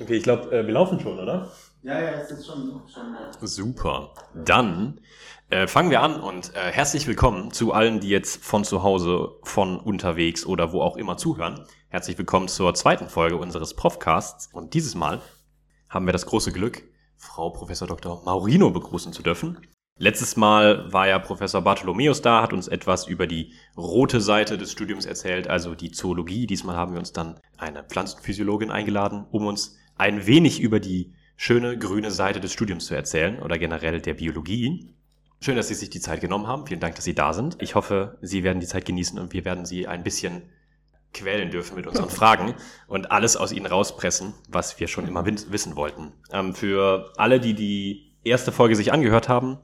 Okay, ich glaube, äh, wir laufen schon, oder? Ja, ja, es ist schon. schon Super. Dann äh, fangen wir an und äh, herzlich willkommen zu allen, die jetzt von zu Hause, von unterwegs oder wo auch immer zuhören. Herzlich willkommen zur zweiten Folge unseres Profcasts. Und dieses Mal haben wir das große Glück, Frau Professor Dr. Maurino begrüßen zu dürfen. Letztes Mal war ja Professor Bartholomäus da, hat uns etwas über die rote Seite des Studiums erzählt, also die Zoologie. Diesmal haben wir uns dann eine Pflanzenphysiologin eingeladen, um uns ein wenig über die schöne grüne Seite des Studiums zu erzählen oder generell der Biologie. Schön, dass Sie sich die Zeit genommen haben. Vielen Dank, dass Sie da sind. Ich hoffe, Sie werden die Zeit genießen und wir werden Sie ein bisschen quälen dürfen mit unseren Fragen und alles aus Ihnen rauspressen, was wir schon immer wissen wollten. Ähm, für alle, die die erste Folge sich angehört haben,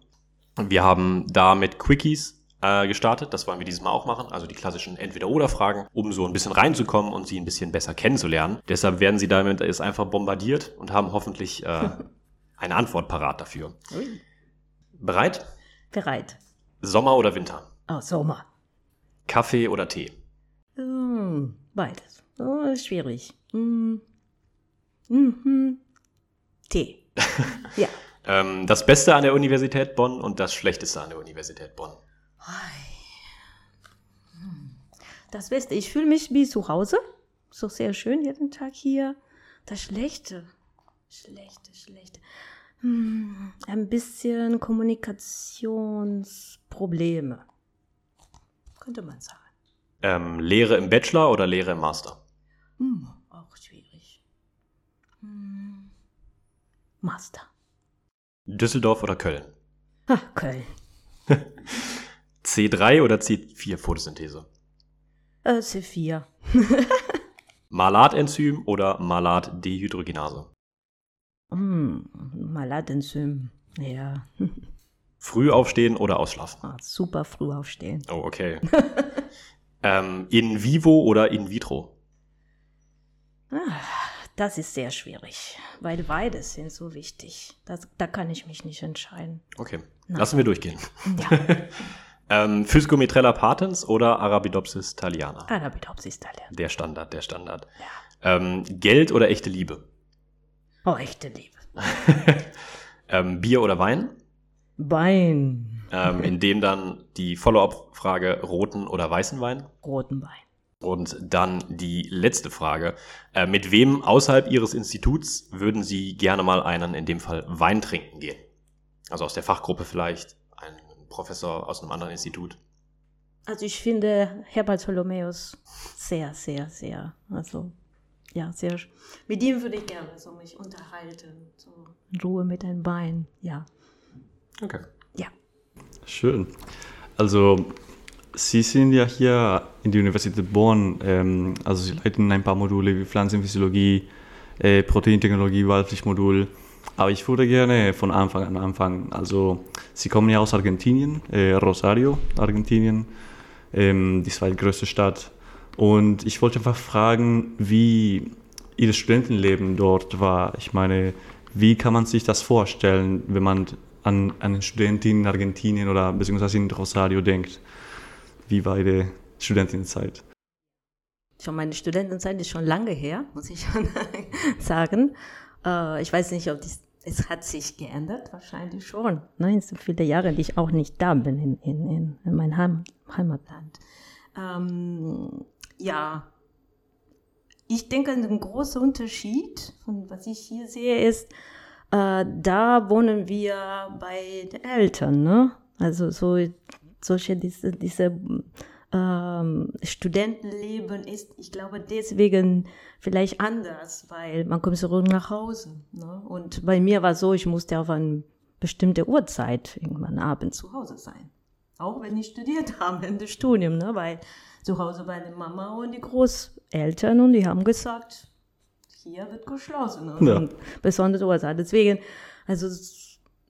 wir haben da mit Quickies äh, gestartet. Das wollen wir dieses Mal auch machen. Also die klassischen Entweder-Oder-Fragen, um so ein bisschen reinzukommen und sie ein bisschen besser kennenzulernen. Deshalb werden sie damit jetzt einfach bombardiert und haben hoffentlich äh, eine Antwort parat dafür. Ui. Bereit? Bereit. Sommer oder Winter? Oh, Sommer. Kaffee oder Tee? Mm, beides. Oh, schwierig. Mm. Mm Tee. ja. ähm, das Beste an der Universität Bonn und das Schlechteste an der Universität Bonn? Das Beste, ich fühle mich wie zu Hause. So sehr schön jeden Tag hier. Das Schlechte, Schlechte, Schlechte. Hm, ein bisschen Kommunikationsprobleme. Könnte man sagen. Ähm, Lehre im Bachelor oder Lehre im Master? Hm, auch schwierig. Hm, Master. Düsseldorf oder Köln? Ah, Köln. C3 oder C4 Photosynthese? Äh, C4. Malatenzym oder Malatdehydrogenase? Mm, Malatenzym, ja. Früh aufstehen oder ausschlafen? Ah, super früh aufstehen. Oh, okay. ähm, in vivo oder in vitro? Ah, das ist sehr schwierig, weil beides sind so wichtig. Das, da kann ich mich nicht entscheiden. Okay, Nein. lassen wir durchgehen. Ja. Ähm, Physcometrella patens oder Arabidopsis thaliana? Arabidopsis thaliana. Der Standard, der Standard. Ja. Ähm, Geld oder echte Liebe? Oh, echte Liebe. ähm, Bier oder Wein? Wein. Ähm, in dem dann die Follow-up-Frage roten oder weißen Wein? Roten Wein. Und dann die letzte Frage. Äh, mit wem außerhalb Ihres Instituts würden Sie gerne mal einen, in dem Fall Wein trinken gehen? Also aus der Fachgruppe vielleicht, Professor aus einem anderen Institut? Also ich finde Herr Bartholomäus sehr, sehr, sehr, also ja, sehr, mit ihm würde ich gerne so mich unterhalten, so in Ruhe mit den Beinen, ja. Okay. Ja. Schön. Also Sie sind ja hier in der Universität Bonn, ähm, also Sie leiten ein paar Module wie Pflanzenphysiologie, äh, Proteintechnologie, Wahlpflichtmodul. Aber ich würde gerne von Anfang an anfangen. Also, Sie kommen ja aus Argentinien, äh, Rosario, Argentinien, ähm, die zweitgrößte Stadt. Und ich wollte einfach fragen, wie Ihr Studentenleben dort war. Ich meine, wie kann man sich das vorstellen, wenn man an, eine Studentin in Argentinien oder beziehungsweise in Rosario denkt? Wie war Ihre Studentenzeit? Schon meine Studentenzeit ist schon lange her, muss ich schon sagen. Äh, ich weiß nicht, ob dies, es hat sich geändert, wahrscheinlich schon. Ne? Es sind viele Jahre, die ich auch nicht da bin in, in, in, in meinem Heim, Heimatland. Ähm, ja, ich denke, ein großer Unterschied von was ich hier sehe ist, äh, da wohnen wir bei den Eltern, ne? Also so solche diese diese ähm, Studentenleben ist, ich glaube, deswegen vielleicht anders, weil man kommt zurück nach Hause. Ne? Und bei mir war so, ich musste auf eine bestimmte Uhrzeit irgendwann abends zu Hause sein. Auch wenn ich studiert habe in dem Studium, ne? weil zu Hause war die Mama und die Großeltern und die haben gesagt, hier wird geschlossen. Ne? Ja. Und besondere Uhrzeit. Deswegen, also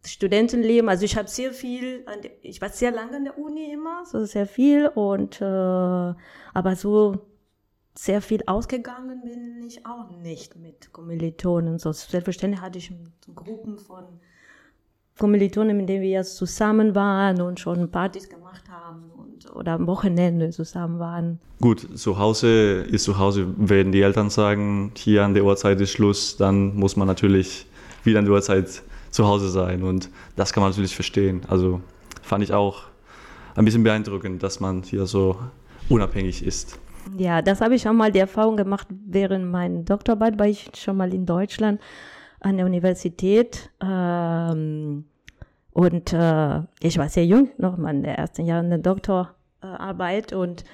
Studentenleben, also ich habe sehr viel, ich war sehr lange in der Uni immer, so sehr viel und äh, aber so sehr viel ausgegangen bin ich auch nicht mit Kommilitonen. So selbstverständlich hatte ich Gruppen von Kommilitonen, mit denen wir jetzt zusammen waren und schon Partys gemacht haben und, oder am Wochenende zusammen waren. Gut, zu Hause ist zu Hause, wenn die Eltern sagen, hier an der Uhrzeit ist Schluss, dann muss man natürlich wieder an der Uhrzeit zu Hause sein. Und das kann man natürlich verstehen. Also fand ich auch ein bisschen beeindruckend, dass man hier so unabhängig ist. Ja, das habe ich schon mal die Erfahrung gemacht während meiner Doktorarbeit, war ich schon mal in Deutschland an der Universität. Ähm, und äh, ich war sehr jung, noch mal in der ersten Jahren der Doktorarbeit. Und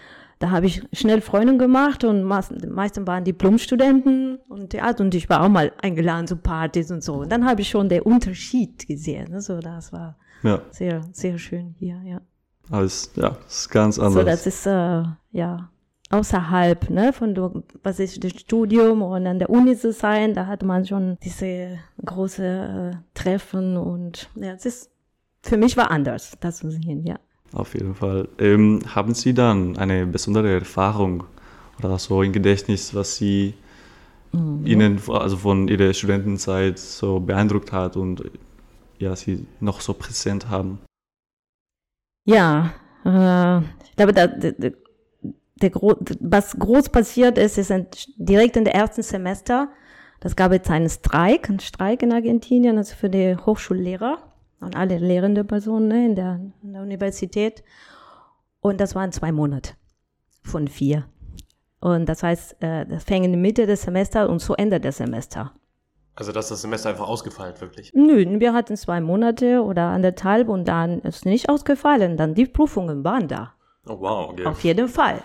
da habe ich schnell Freunde gemacht und meistens waren Diplomstudenten und ja, und ich war auch mal eingeladen zu Partys und so. Und dann habe ich schon den Unterschied gesehen. Also das war ja. sehr, sehr schön hier, ja. Alles, ja, ist ganz anders. So, das ist, äh, ja, außerhalb ne, von was ist das Studium und an der Uni zu sein, da hat man schon diese große äh, Treffen und ja, es ist für mich war anders, das zu sehen, ja. Auf jeden Fall. Ähm, haben Sie dann eine besondere Erfahrung oder so im Gedächtnis, was Sie mhm. Ihnen also von Ihrer Studentenzeit so beeindruckt hat und ja, Sie noch so präsent haben? Ja, äh, ich glaube, da, da, der, was groß passiert ist, ist direkt in der ersten Semester, das gab jetzt einen Streik, einen Streik in Argentinien, also für die Hochschullehrer und alle lehrende Personen ne, in, der, in der Universität. Und das waren zwei Monate von vier. Und das heißt, äh, das fängt in der Mitte des Semesters und so endet das Semester. Also, dass das Semester einfach ausgefallen wirklich? Nö, wir hatten zwei Monate oder anderthalb und dann ist nicht ausgefallen. Dann die Prüfungen waren da. Oh, wow, okay. Auf jeden Fall.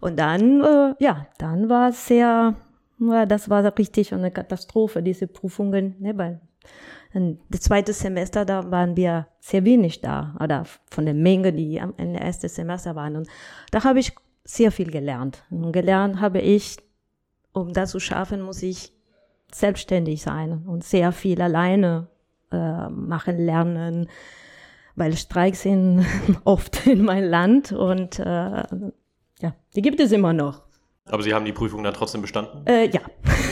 Und dann, äh, ja, dann war es sehr, das war richtig eine Katastrophe, diese Prüfungen, ne, weil das zweite Semester, da waren wir sehr wenig da, oder von der Menge, die am Ende erste Semester waren. Und da habe ich sehr viel gelernt. Und gelernt habe ich, um das zu schaffen, muss ich selbstständig sein und sehr viel alleine äh, machen lernen, weil Streiks sind oft in mein Land und äh, ja, die gibt es immer noch. Aber Sie haben die Prüfung dann trotzdem bestanden? Äh, ja.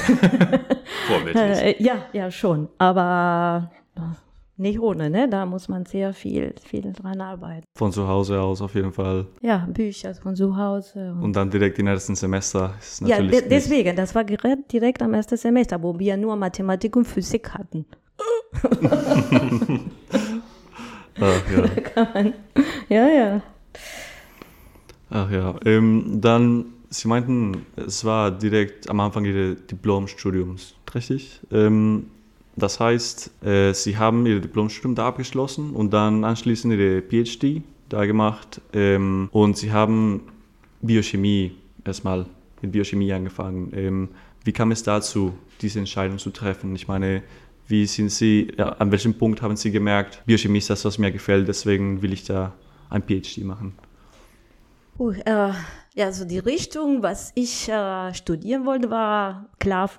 Vorbildlich. Äh, ja, ja, schon. Aber nicht ohne, ne? Da muss man sehr viel, viel dran arbeiten. Von zu Hause aus auf jeden Fall. Ja, Bücher von zu Hause. Und, und dann direkt im ersten Semester ist natürlich. Ja, de deswegen, das war direkt am ersten Semester, wo wir nur Mathematik und Physik hatten. Ach, ja. Man, ja, ja. Ach ja, ähm, dann, Sie meinten, es war direkt am Anfang Ihres Diplomstudiums, richtig? Ähm, das heißt, äh, Sie haben Ihr Diplomstudium da abgeschlossen und dann anschließend Ihre PhD da gemacht ähm, und Sie haben Biochemie erstmal mit Biochemie angefangen. Ähm, wie kam es dazu, diese Entscheidung zu treffen? Ich meine, wie sind Sie, ja, an welchem Punkt haben Sie gemerkt, Biochemie ist das, was mir gefällt, deswegen will ich da ein PhD machen? Uh, äh, ja, also die Richtung, was ich äh, studieren wollte, war klar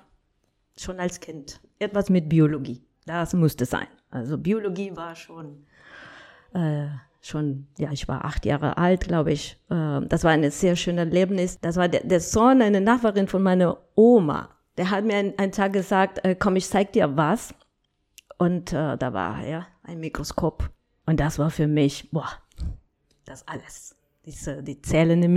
schon als Kind. Etwas mit Biologie. Das musste sein. Also Biologie war schon, äh, schon, ja, ich war acht Jahre alt, glaube ich. Äh, das war ein sehr schönes Erlebnis. Das war der, der Sohn, eine Nachbarin von meiner Oma. Der hat mir einen, einen Tag gesagt, äh, komm, ich zeig dir was. Und äh, da war ja ein Mikroskop. Und das war für mich, boah, das alles diese, die zählende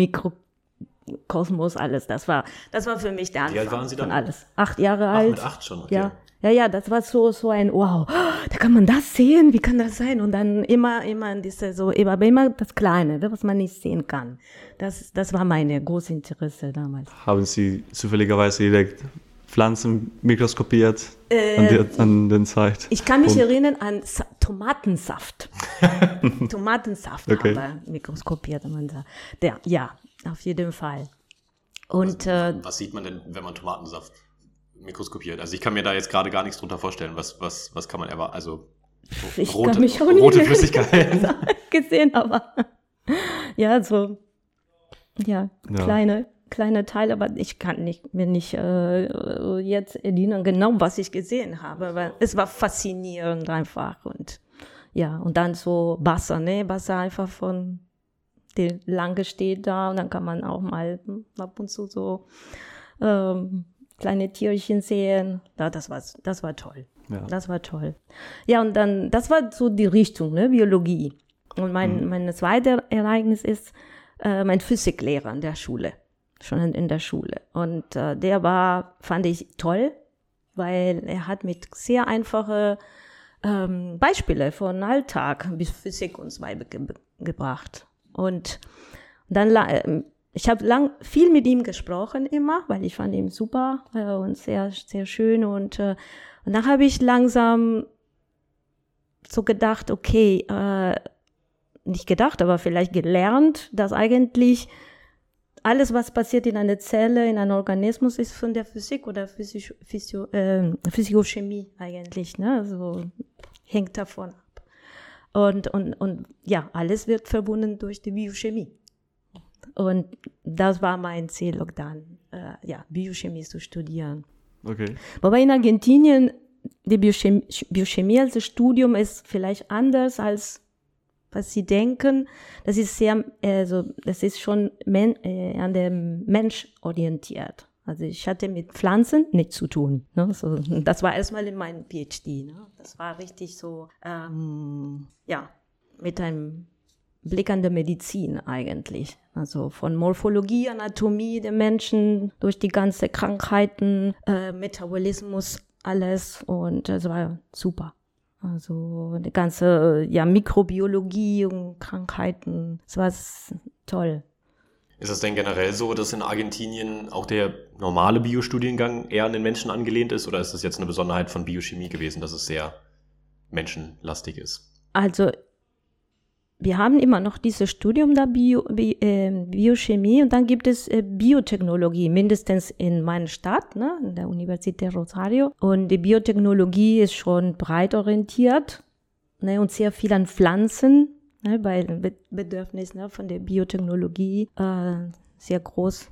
Mikrokosmos, alles. Das war, das war für mich der Anfang Wie alt waren Sie dann? alles. Acht Jahre alt. mit acht schon, okay. Ja. Ja, ja, das war so, so ein Wow. Da kann man das sehen. Wie kann das sein? Und dann immer, immer diese, so, aber immer das Kleine, was man nicht sehen kann. Das, das war meine große Interesse damals. Haben Sie zufälligerweise direkt Pflanzen mikroskopiert äh, an, die, an, den Zeit? Ich kann mich Und erinnern an Sa Tomatensaft. Tomatensaft okay. haben wir mikroskopiert. Der, ja, auf jeden Fall. Und, was, äh, was sieht man denn, wenn man Tomatensaft mikroskopiert? Also ich kann mir da jetzt gerade gar nichts drunter vorstellen. Was, was, was kann man erwarten? Also so ich rote, mich auch rote Flüssigkeit gesehen, aber ja, so ja, ja. kleine kleine Teil, aber ich kann nicht, mir nicht äh, jetzt erinnern genau, was ich gesehen habe, weil es war faszinierend einfach und ja, und dann so Wasser, ne, Wasser einfach von die lange steht da und dann kann man auch mal ab und zu so ähm, kleine Tierchen sehen. Ja, das war, das war toll. Ja. Das war toll. Ja, und dann, das war so die Richtung, ne, Biologie. Und mein, mein zweites Ereignis ist äh, mein Physiklehrer in der Schule, schon in, in der Schule. Und äh, der war, fand ich toll, weil er hat mit sehr einfache ähm, Beispiele von Alltag bis Physik uns beigebracht. Und dann, äh, ich habe lang viel mit ihm gesprochen immer, weil ich fand ihn super äh, und sehr, sehr schön. Und, äh, und dann habe ich langsam so gedacht, okay, äh, nicht gedacht, aber vielleicht gelernt, dass eigentlich alles, was passiert in einer Zelle, in einem Organismus, ist von der Physik oder Physio, Physio, äh, Physiochemie eigentlich. Ne? Also hängt davon ab. Und, und, und ja, alles wird verbunden durch die Biochemie. Und das war mein Ziel, dann äh, ja, Biochemie zu studieren. Okay. Wobei in Argentinien die Biochemie, Biochemie als Studium ist vielleicht anders als was sie denken. Das ist sehr, also das ist schon men, äh, an dem Mensch orientiert. Also ich hatte mit Pflanzen nichts zu tun. Ne? So, das war erstmal in meinem PhD. Ne? Das war richtig so, ähm, ja, mit einem Blick an der Medizin eigentlich. Also von Morphologie, Anatomie der Menschen, durch die ganze Krankheiten, äh, Metabolismus, alles. Und das war super. Also eine ganze ja, Mikrobiologie und Krankheiten. Das war toll. Ist es denn generell so, dass in Argentinien auch der normale Biostudiengang eher an den Menschen angelehnt ist? Oder ist das jetzt eine Besonderheit von Biochemie gewesen, dass es sehr menschenlastig ist? Also wir haben immer noch dieses Studium der Bio, Bi, äh, Biochemie und dann gibt es äh, Biotechnologie, mindestens in meiner Stadt, ne, in der Universität Rosario. Und die Biotechnologie ist schon breit orientiert ne, und sehr viel an Pflanzen, ne, weil Bedürfnis ne, von der Biotechnologie äh, sehr groß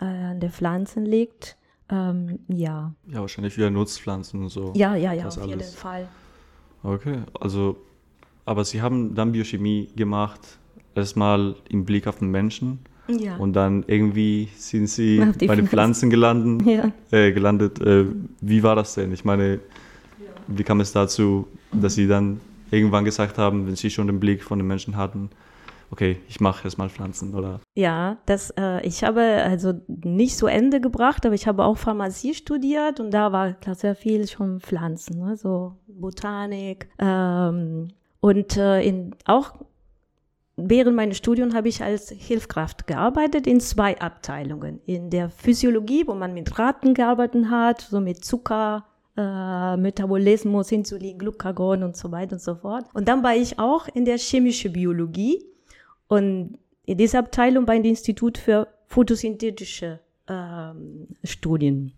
äh, an der Pflanzen liegt. Ähm, ja. Ja, wahrscheinlich wieder Nutzpflanzen und so. Ja, ja, ja, auf alles. jeden Fall. Okay, also aber Sie haben dann Biochemie gemacht, erstmal im Blick auf den Menschen. Ja. Und dann irgendwie sind Sie bei den Pflanzen gelandet. Ja. Äh, gelandet. Äh, wie war das denn? Ich meine, wie kam es dazu, dass Sie dann irgendwann gesagt haben, wenn Sie schon den Blick von den Menschen hatten, okay, ich mache erstmal Pflanzen, oder? Ja, das, äh, ich habe also nicht zu Ende gebracht, aber ich habe auch Pharmazie studiert und da war klar sehr viel schon Pflanzen, ne? so Botanik, ähm, und äh, in, auch während meines Studiums habe ich als Hilfskraft gearbeitet in zwei Abteilungen. In der Physiologie, wo man mit Raten gearbeitet hat, so mit Zucker, äh, Metabolismus, Insulin, Glucagon und so weiter und so fort. Und dann war ich auch in der chemischen Biologie und in dieser Abteilung bei dem Institut für photosynthetische ähm, Studien.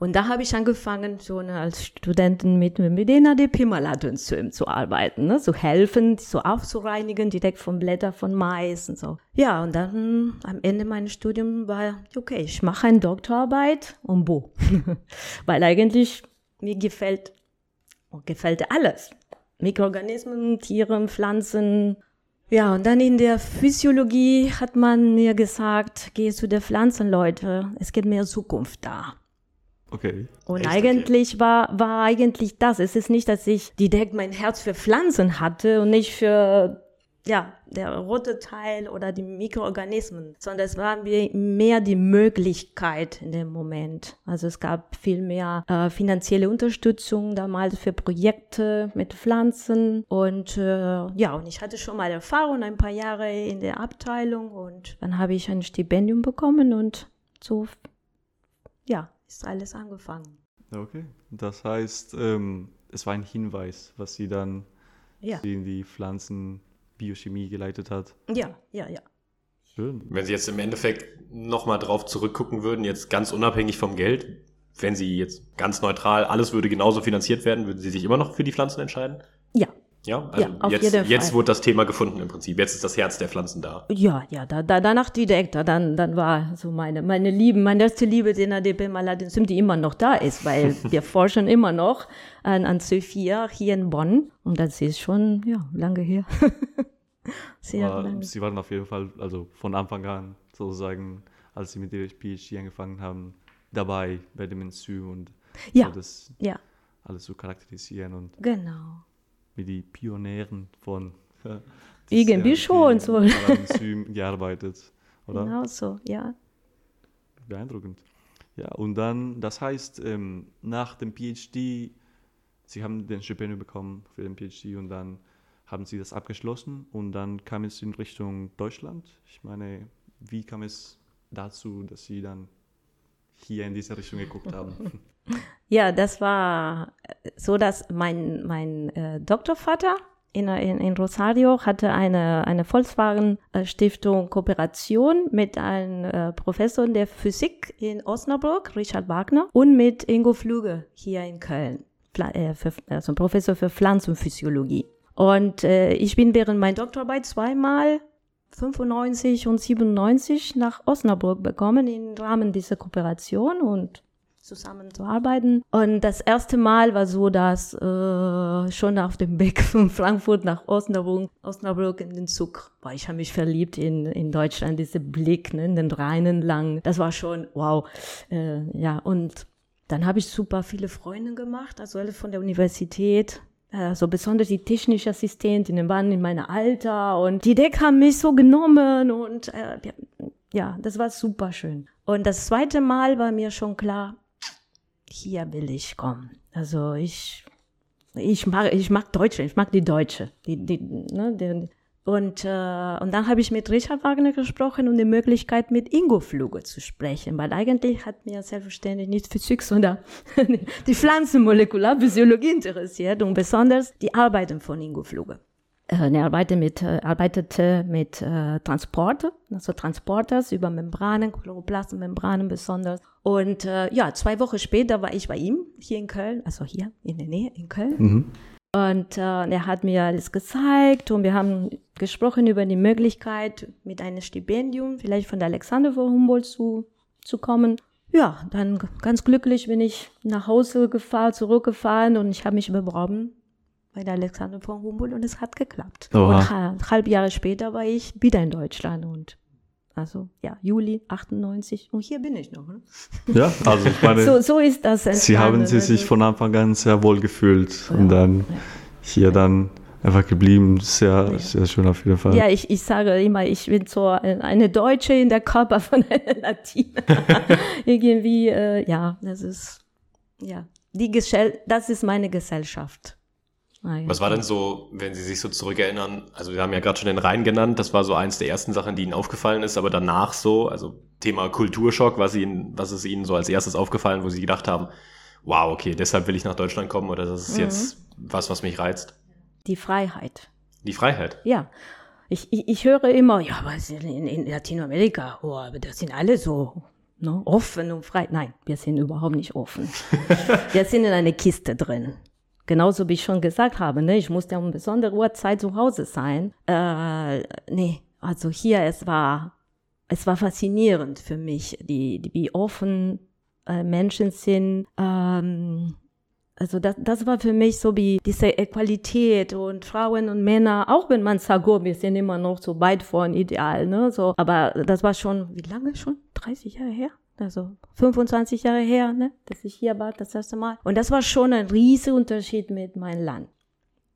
Und da habe ich angefangen, schon als Studentin mit, mit den ADP-Malatenzymen zu arbeiten, ne? zu helfen, so aufzureinigen, direkt vom Blätter von Mais und so. Ja, und dann am Ende meines Studiums war, okay, ich mache eine Doktorarbeit und wo? Weil eigentlich mir gefällt, gefällt alles. Mikroorganismen, Tiere, Pflanzen. Ja, und dann in der Physiologie hat man mir gesagt, geh zu der Pflanzen, Leute, es gibt mehr Zukunft da. Okay. Und Echt? eigentlich okay. war, war eigentlich das. Es ist nicht, dass ich direkt mein Herz für Pflanzen hatte und nicht für, ja, der rote Teil oder die Mikroorganismen, sondern es war mehr die Möglichkeit in dem Moment. Also es gab viel mehr äh, finanzielle Unterstützung damals für Projekte mit Pflanzen und äh, ja, und ich hatte schon mal Erfahrung, ein paar Jahre in der Abteilung und dann habe ich ein Stipendium bekommen und so, ja, ist alles angefangen. Okay, das heißt, ähm, es war ein Hinweis, was Sie dann ja. in die Pflanzenbiochemie geleitet hat. Ja, ja, ja. Schön. Wenn Sie jetzt im Endeffekt nochmal drauf zurückgucken würden, jetzt ganz unabhängig vom Geld, wenn Sie jetzt ganz neutral, alles würde genauso finanziert werden, würden Sie sich immer noch für die Pflanzen entscheiden? Ja, ja, also ja, jetzt, jetzt wurde das Thema gefunden im Prinzip. Jetzt ist das Herz der Pflanzen da. Ja, ja, da, da, danach direkt, dann, dann war so meine, meine Liebe, meine erste Liebe, den ADP Maladin die immer noch da ist, weil wir forschen immer noch an, an C4 hier in Bonn. Und das ist schon, ja, lange her. Sehr Aber. Sie waren auf jeden Fall, also von Anfang an sozusagen, als Sie mit der PhD angefangen haben, dabei bei dem Enzym und ja, so das ja. alles zu charakterisieren und genau wie die Pionieren von. Irgendwie schon, so. Enzym gearbeitet, oder? Genau so, ja. Beeindruckend. Ja, und dann, das heißt, ähm, nach dem PhD, Sie haben den Stipendium bekommen für den PhD und dann haben Sie das abgeschlossen und dann kam es in Richtung Deutschland. Ich meine, wie kam es dazu, dass Sie dann hier in diese Richtung geguckt haben? Ja, das war so, dass mein, mein äh, Doktorvater in, in, in Rosario hatte eine, eine Volkswagen-Stiftung Kooperation mit einem äh, Professor der Physik in Osnabrück, Richard Wagner, und mit Ingo Flüge hier in Köln, Pfla äh, für, also Professor für Pflanzenphysiologie. Und äh, ich bin während meiner Doktorarbeit zweimal 95 und 97 nach Osnabrück bekommen im Rahmen dieser Kooperation und zusammenzuarbeiten. Und das erste Mal war so, dass äh, schon auf dem Weg von Frankfurt nach Osnabrück, Osnabrück in den Zug war. Ich habe mich verliebt in, in Deutschland, dieser Blick ne, in den Rheinen lang. Das war schon wow. Äh, ja, und dann habe ich super viele Freunde gemacht, also alle von der Universität. Also besonders die technische Assistentinnen waren in meinem Alter und die Deck haben mich so genommen und äh, ja, das war super schön. Und das zweite Mal war mir schon klar, hier will ich kommen. Also ich, ich mag, ich mag Deutsche, ich mag die Deutsche. Die, die, ne, die, und, äh, und dann habe ich mit Richard Wagner gesprochen und die Möglichkeit mit Ingo Fluge zu sprechen, weil eigentlich hat mir selbstverständlich nicht Physik, sondern die Pflanzenmolekularphysiologie interessiert und besonders die Arbeiten von Ingo Fluge. Äh, er arbeitete mit, äh, arbeitete mit äh, Transporte, also Transporters über Membranen, Chloroplastmembranen besonders. Und äh, ja, zwei Wochen später war ich bei ihm hier in Köln, also hier in der Nähe in Köln. Mhm. Und äh, er hat mir alles gezeigt und wir haben gesprochen über die Möglichkeit, mit einem Stipendium vielleicht von der Alexander von Humboldt zu, zu kommen. Ja, dann ganz glücklich bin ich nach Hause gefahren, zurückgefahren und ich habe mich beworben bei der Alexander von Humboldt und es hat geklappt. Oha. Und halb, halb Jahre später war ich wieder in Deutschland und also ja, Juli 98 und hier bin ich noch. Ne? Ja, also ich meine, so, so ist das. Sie haben Sie sich von Anfang an sehr wohl gefühlt ja, und dann ja. hier dann einfach geblieben. Sehr, ja. sehr schön auf jeden Fall. Ja, ich, ich sage immer, ich bin so eine Deutsche in der Körper von einer Latina. Irgendwie, äh, ja, das ist, ja, die Gesell das ist meine Gesellschaft. Ah, ja. Was war denn so, wenn Sie sich so zurückerinnern? Also wir haben ja gerade schon den Rhein genannt, das war so eins der ersten Sachen, die Ihnen aufgefallen ist, aber danach so, also Thema Kulturschock, was Ihnen, was ist Ihnen so als erstes aufgefallen, wo Sie gedacht haben, wow, okay, deshalb will ich nach Deutschland kommen oder das ist mhm. jetzt was, was mich reizt? Die Freiheit. Die Freiheit? Ja. Ich, ich, ich höre immer, ja, was in, in Latinamerika, oh, aber das sind alle so ne, offen und frei. Nein, wir sind überhaupt nicht offen. wir sind in einer Kiste drin. Genauso wie ich schon gesagt habe, ne, ich musste um besondere Uhrzeit zu Hause sein. Äh, nee, also hier, es war, es war faszinierend für mich, die, die wie offen äh, Menschen sind. Ähm, also das, das war für mich so wie diese Equalität und Frauen und Männer, auch wenn man sagt, oh, wir sind immer noch so weit von Ideal, ne, so. Aber das war schon, wie lange schon? 30 Jahre her? Also 25 Jahre her, ne, dass ich hier war das erste Mal. Und das war schon ein riesiger Unterschied mit meinem Land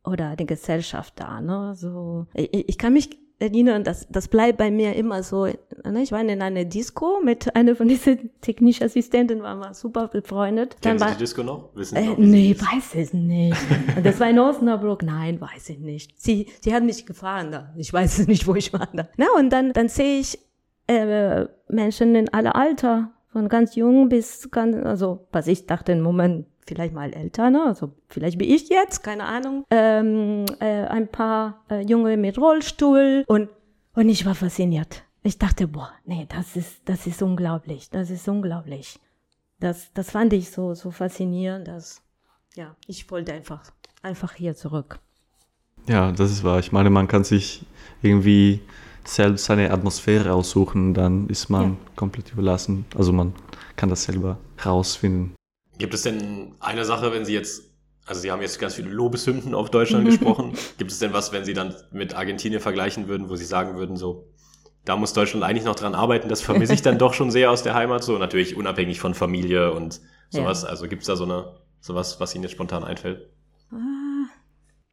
oder der Gesellschaft da. Ne? So, ich, ich kann mich erinnern, das, das bleibt bei mir immer so. Ne? Ich war in einer Disco mit einer von diesen technischen Assistenten, waren wir super befreundet. Kennen Dann Sie die Disco noch? Wissen Sie äh, noch, nee, weiß ich nicht. Und das war in Osnabrück. Nein, weiß ich nicht. Sie, sie hat mich gefahren da. Ich weiß nicht, wo ich war da. Na, und dann, dann sehe ich äh, Menschen in aller Alter von ganz jung bis ganz, also was ich dachte, im Moment vielleicht mal älter, ne? also vielleicht bin ich jetzt, keine Ahnung, ähm, äh, ein paar äh, Junge mit Rollstuhl und, und ich war fasziniert. Ich dachte, boah, nee, das ist, das ist unglaublich, das ist unglaublich. Das, das fand ich so, so faszinierend, dass, ja, ich wollte einfach, einfach hier zurück. Ja, das ist wahr. Ich meine, man kann sich irgendwie selbst seine Atmosphäre aussuchen, dann ist man ja. komplett überlassen. Also man kann das selber rausfinden. Gibt es denn eine Sache, wenn Sie jetzt, also Sie haben jetzt ganz viele Lobeshymnen auf Deutschland gesprochen, gibt es denn was, wenn Sie dann mit Argentinien vergleichen würden, wo Sie sagen würden, so, da muss Deutschland eigentlich noch dran arbeiten, das vermisse ich dann doch schon sehr aus der Heimat, so natürlich unabhängig von Familie und sowas. Ja. Also gibt es da so eine, sowas, was Ihnen jetzt spontan einfällt? Ah,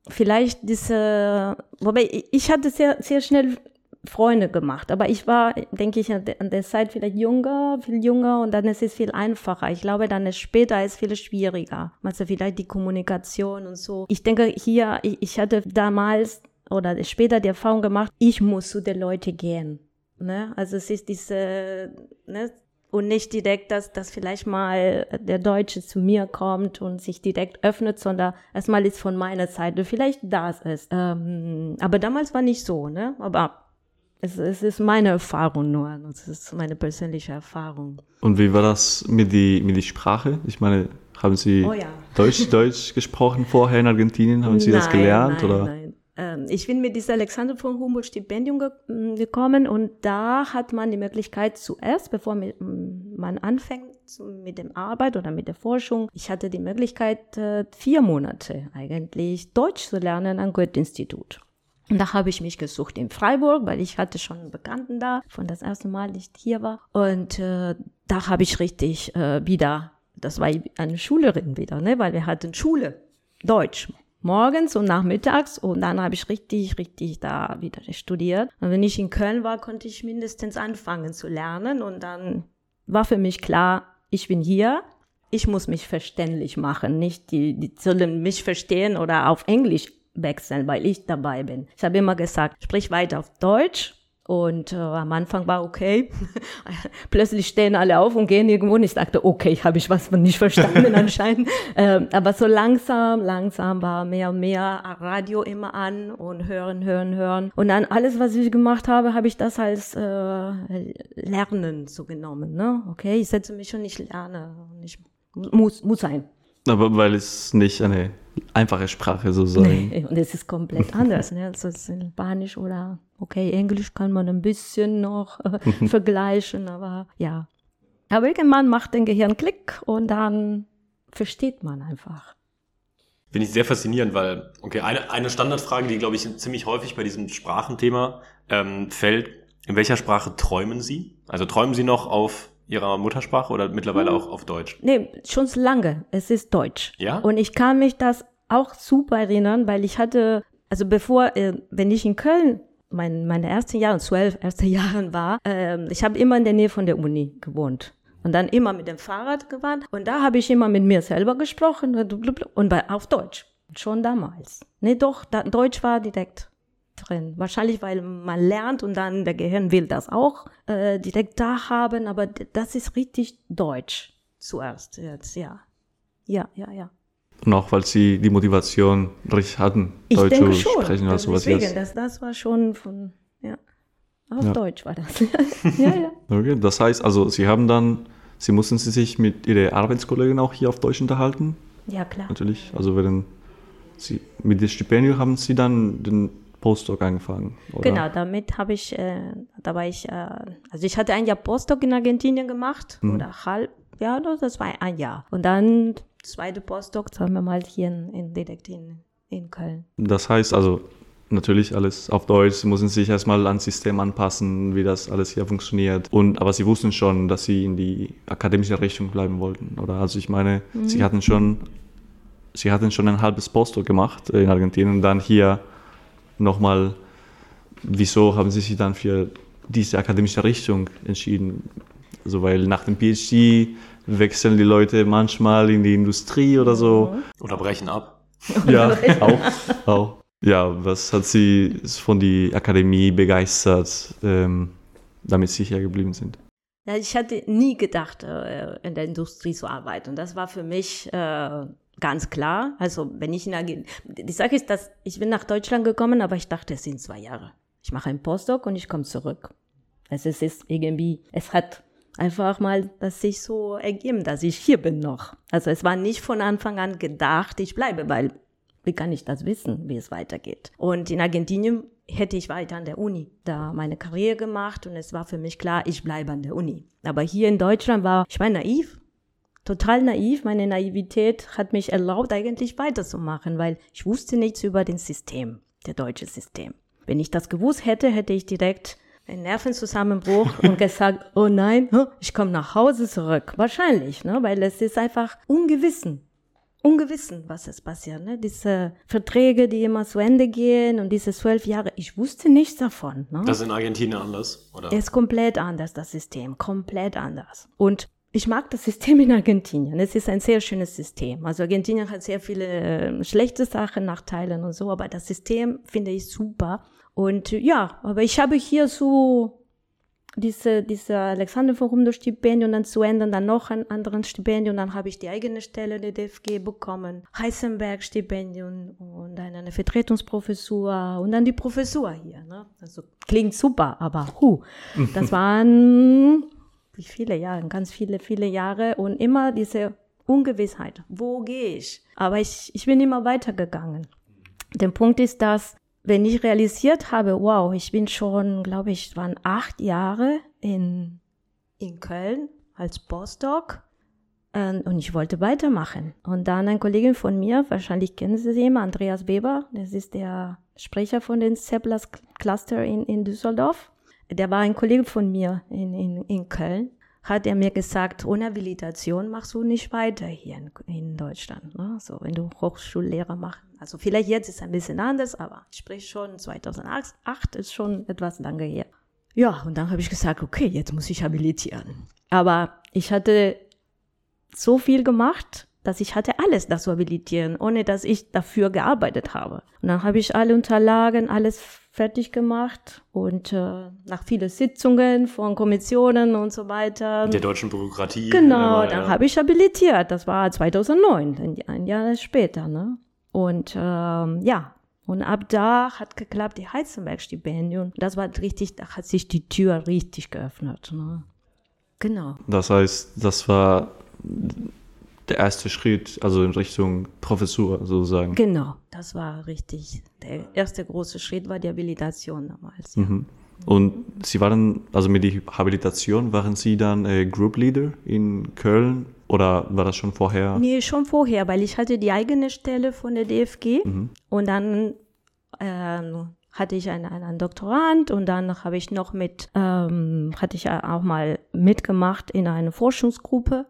vielleicht diese, wobei ich hatte sehr, sehr schnell Freunde gemacht, aber ich war, denke ich, an der, Zeit vielleicht jünger, viel jünger und dann ist es viel einfacher. Ich glaube, dann ist später ist viel schwieriger. Also vielleicht die Kommunikation und so. Ich denke hier, ich, ich hatte damals oder später die Erfahrung gemacht, ich muss zu den Leuten gehen. Ne? Also es ist diese, ne? und nicht direkt, dass, dass vielleicht mal der Deutsche zu mir kommt und sich direkt öffnet, sondern erstmal ist von meiner Seite vielleicht das ist. Ähm, aber damals war nicht so, ne? Aber es, es ist meine Erfahrung nur, das ist meine persönliche Erfahrung. Und wie war das mit die mit die Sprache? Ich meine, haben Sie Oh ja. Deutsch Deutsch gesprochen vorher in Argentinien? Haben Sie das Nein, gelernt nein, oder? Nein. Ähm, ich bin mit diesem Alexander von Humboldt Stipendium ge m, gekommen und da hat man die Möglichkeit zuerst, bevor mi- m, man anfängt mit dem Arbeit oder mit der Forschung, ich hatte die Möglichkeit, äh, vier Monate eigentlich Deutsch zu lernen am Goethe-Institut. Und da habe ich mich gesucht in Freiburg, weil ich hatte schon einen Bekannten da, von das erste Mal, dass ich hier war. Und äh, da habe ich richtig äh, wieder, das war eine Schülerin wieder, ne, weil wir hatten Schule, Deutsch, morgens und nachmittags. Und dann habe ich richtig, richtig da wieder studiert. Und wenn ich in Köln war, konnte ich mindestens anfangen zu lernen. Und dann war für mich klar, ich bin hier, ich muss mich verständlich machen. Nicht die, die sollen mich verstehen oder auf Englisch wechseln, weil ich dabei bin. Ich habe immer gesagt, sprich weiter auf Deutsch. Und äh, am Anfang war okay. Plötzlich stehen alle auf und gehen irgendwo und ich dachte, okay, habe ich was nicht verstanden anscheinend. Ähm, aber so langsam, langsam war mehr und mehr Radio immer an und hören, hören, hören. Und dann alles, was ich gemacht habe, habe ich das als äh, Lernen so genommen. Ne? Okay, ich setze mich und ich lerne. Ich muss, muss sein. Aber weil es nicht eine einfache Sprache sozusagen. Nee, und es ist komplett anders. Ne? Also es ist Spanisch oder okay, Englisch kann man ein bisschen noch äh, vergleichen, aber ja. Aber irgendwann macht dein Gehirn Klick und dann versteht man einfach. Finde ich sehr faszinierend, weil, okay, eine, eine Standardfrage, die, glaube ich, ziemlich häufig bei diesem Sprachenthema ähm, fällt, in welcher Sprache träumen Sie? Also träumen Sie noch auf Ihrer Muttersprache oder mittlerweile auch auf Deutsch? Nee, schon so lange. Es ist Deutsch. Ja? Und ich kann mich das auch super erinnern, weil ich hatte, also bevor, äh, wenn ich in Köln mein, meine ersten Jahre, zwölf erste Jahren war, ähm, ich habe immer in der Nähe von der Uni gewohnt. Und dann immer mit dem Fahrrad gewandt. Und da habe ich immer mit mir selber gesprochen und bei, auf Deutsch. Schon damals. Nee, doch, da, Deutsch war direkt drin. Wahrscheinlich, weil man lernt und dann der Gehirn will das auch äh, direkt da haben. Aber das ist richtig Deutsch zuerst jetzt, ja. Ja, ja, ja. Und auch weil sie die Motivation richtig hatten, Ich Deutsch zu sprechen oder sowas Deswegen, jetzt. das, das war schon von, ja. Auf Ja. Deutsch war das. ja, ja. Okay, das heißt, also Sie haben dann, Sie mussten Sie sich mit Ihren Arbeitskollegen auch hier auf Deutsch unterhalten? Ja, klar. Natürlich. Also während Sie mit dem Stipendium haben Sie dann den Postdoc angefangen, oder? Genau, damit habe ich, äh, da war ich, äh, also ich hatte ein Jahr Postdoc in Argentinien gemacht Mhm. oder halb, ja, das war ein Jahr. Und dann zweite Postdoc, sagen wir mal, hier in, in direkt in, Köln. Das heißt also natürlich alles auf Deutsch. Sie müssen sich erstmal ans System anpassen, wie das alles hier funktioniert. Und aber Sie wussten schon, dass Sie in die akademische Richtung bleiben wollten, oder? Also ich meine, Sie hatten schon, Sie hatten schon ein halbes Postdoc gemacht in Argentinien und dann hier nochmal. Wieso haben Sie sich dann für diese akademische Richtung entschieden? Also weil nach dem PhD wechseln die Leute manchmal in die Industrie oder so. Oder brechen ab? Ja, auch, auch. Ja, was hat Sie von der Akademie begeistert, ähm, damit Sie hier geblieben sind? Ja, ich hatte nie gedacht, äh, in der Industrie zu arbeiten. Und das war für mich äh, ganz klar. Also wenn ich in Argentinien, die Sache ist, dass ich bin nach Deutschland gekommen, aber ich dachte, es sind zwei Jahre. Ich mache einen Postdoc und ich komme zurück. Also es ist irgendwie, es hat einfach mal das sich so ergeben, dass ich hier bin noch. Also es war nicht von Anfang an gedacht, ich bleibe, weil wie kann ich das wissen, wie es weitergeht? Und in Argentinien hätte ich weiter an der Uni da meine Karriere gemacht und es war für mich klar, ich bleibe an der Uni. Aber hier in Deutschland war, ich war naiv, total naiv. Meine Naivität hat mich erlaubt, eigentlich weiterzumachen, weil ich wusste nichts über den System, der deutsche System. Wenn ich das gewusst hätte, hätte ich direkt einen Nervenzusammenbruch und gesagt, oh nein, ich komme nach Hause zurück. Wahrscheinlich, ne? weil es ist einfach Ungewissen. ungewissen, was es passiert. Ne? Diese Verträge, die immer zu Ende gehen und diese zwölf Jahre, ich wusste nichts davon. Ne? Das ist in Argentinien anders, oder? ist komplett anders, das System, komplett anders. Und ich mag das System in Argentinien. Es ist ein sehr schönes System. Also Argentinien hat sehr viele äh, schlechte Sachen, Nachteile und so, aber das System finde ich super. Und äh, ja, aber ich habe hier so diese, diese Alexander von Humboldt Stipendium dann zu ändern, dann noch ein anderes Stipendium, dann habe ich die eigene Stelle der DFG bekommen, Heisenberg Stipendium und dann eine Vertretungsprofessur und dann die Professur hier. Ne? Also klingt super, aber hu, das waren wie viele Jahre, ganz viele, viele Jahre und immer diese Ungewissheit. Wo gehe ich? Aber ich, ich bin immer weitergegangen. Der Punkt ist, dass wenn ich realisiert habe, wow, ich bin schon, glaube ich, waren acht Jahre in, in Köln als Postdoc ähm, und ich wollte weitermachen. Und dann ein Kollege von mir, wahrscheinlich kennen Sie ihn, Andreas Weber, das ist der Sprecher von den CEPLAS Cluster in, in Düsseldorf. Der war ein Kollege von mir in, in, in Köln hat er mir gesagt, ohne Habilitation machst du nicht weiter hier in, in Deutschland. Ne? So, wenn du Hochschullehrer machst. Also vielleicht jetzt ist es ein bisschen anders, aber sprich schon 2008 ist schon etwas lange her. Ja, und dann habe ich gesagt, okay, jetzt muss ich habilitieren. Aber ich hatte so viel gemacht, dass ich hatte alles das zu habilitieren, ohne dass ich dafür gearbeitet habe. Und dann habe ich alle Unterlagen, alles fertig gemacht und äh, nach vielen Sitzungen von Kommissionen und so weiter. Der deutschen Bürokratie. Genau, dann ja. habe ich habilitiert. Das war 2009, ein, ein Jahr später. Ne? Und ähm, ja, und ab da hat geklappt die Heizenberg-Stipendium. Das war richtig, da hat sich die Tür richtig geöffnet. Ne? Genau. Das heißt, das war der erste Schritt, also in Richtung Professur sozusagen. Genau, das war richtig. Der erste große Schritt war die Habilitation damals. Ja. Mhm. Und Sie waren, also mit der Habilitation, waren Sie dann äh, Group Leader in Köln oder war das schon vorher? Nee, schon vorher, weil ich hatte die eigene Stelle von der DFG und dann ähm, hatte ich einen, einen Doktorand und dann habe ich noch mit, ähm, hatte ich auch mal mitgemacht in einer Forschungsgruppe.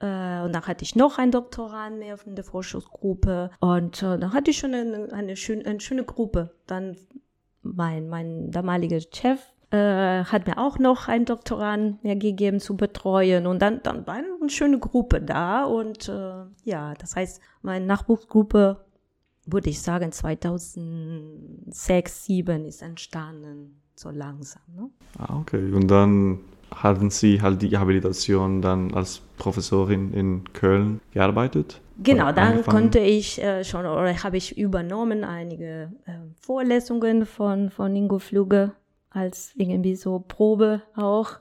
Äh, und dann hatte ich noch einen Doktorand mehr von der Forschungsgruppe und äh, dann hatte ich schon eine, eine, schön, eine schöne Gruppe. Dann mein, mein damaliger Chef äh, hat mir auch noch einen Doktorand mir gegeben zu betreuen und dann, dann war eine schöne Gruppe da und äh, ja, das heißt, meine Nachwuchsgruppe, würde ich sagen, 2006, 2007 ist entstanden, so langsam. Ne? Ah, okay. Und dann hatten Sie halt die Habilitation dann als Professorin in Köln gearbeitet? Genau, dann angefangen? konnte ich äh, schon oder habe ich übernommen einige äh, Vorlesungen von, von Ingo Fluge als irgendwie so Probe auch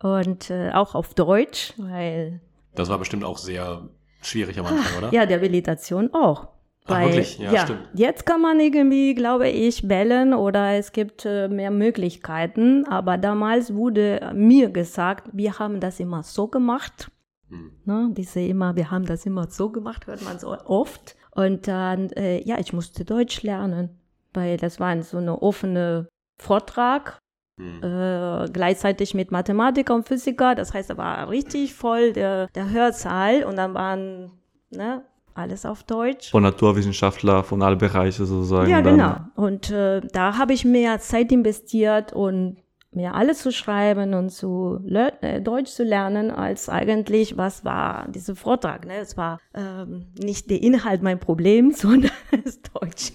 und äh, auch auf Deutsch, weil Das war bestimmt auch sehr schwierig am Anfang, oder? ja, die Habilitation auch. Ach, wirklich? Ja, stimmt. Jetzt kann man irgendwie, glaube ich, bellen oder es gibt äh, mehr Möglichkeiten. Aber damals wurde mir gesagt, wir haben das immer so gemacht. Hm. Ne? Diese immer, wir haben das immer so gemacht, hört man so oft. Und dann, äh, ja, ich musste Deutsch lernen, weil das war so eine offene Vortrag Hm. äh, gleichzeitig mit Mathematiker und Physiker. Das heißt, da war richtig voll der, der Hörsaal und dann waren ne, alles auf Deutsch. Von Naturwissenschaftler von allen Bereichen sozusagen. Ja, genau. Und äh, da habe ich mehr Zeit investiert und mir alles zu schreiben und zu äh, Deutsch zu lernen, als eigentlich, was war dieser Vortrag. Ne? Es war ähm, nicht der Inhalt mein Problem, sondern das Deutsch.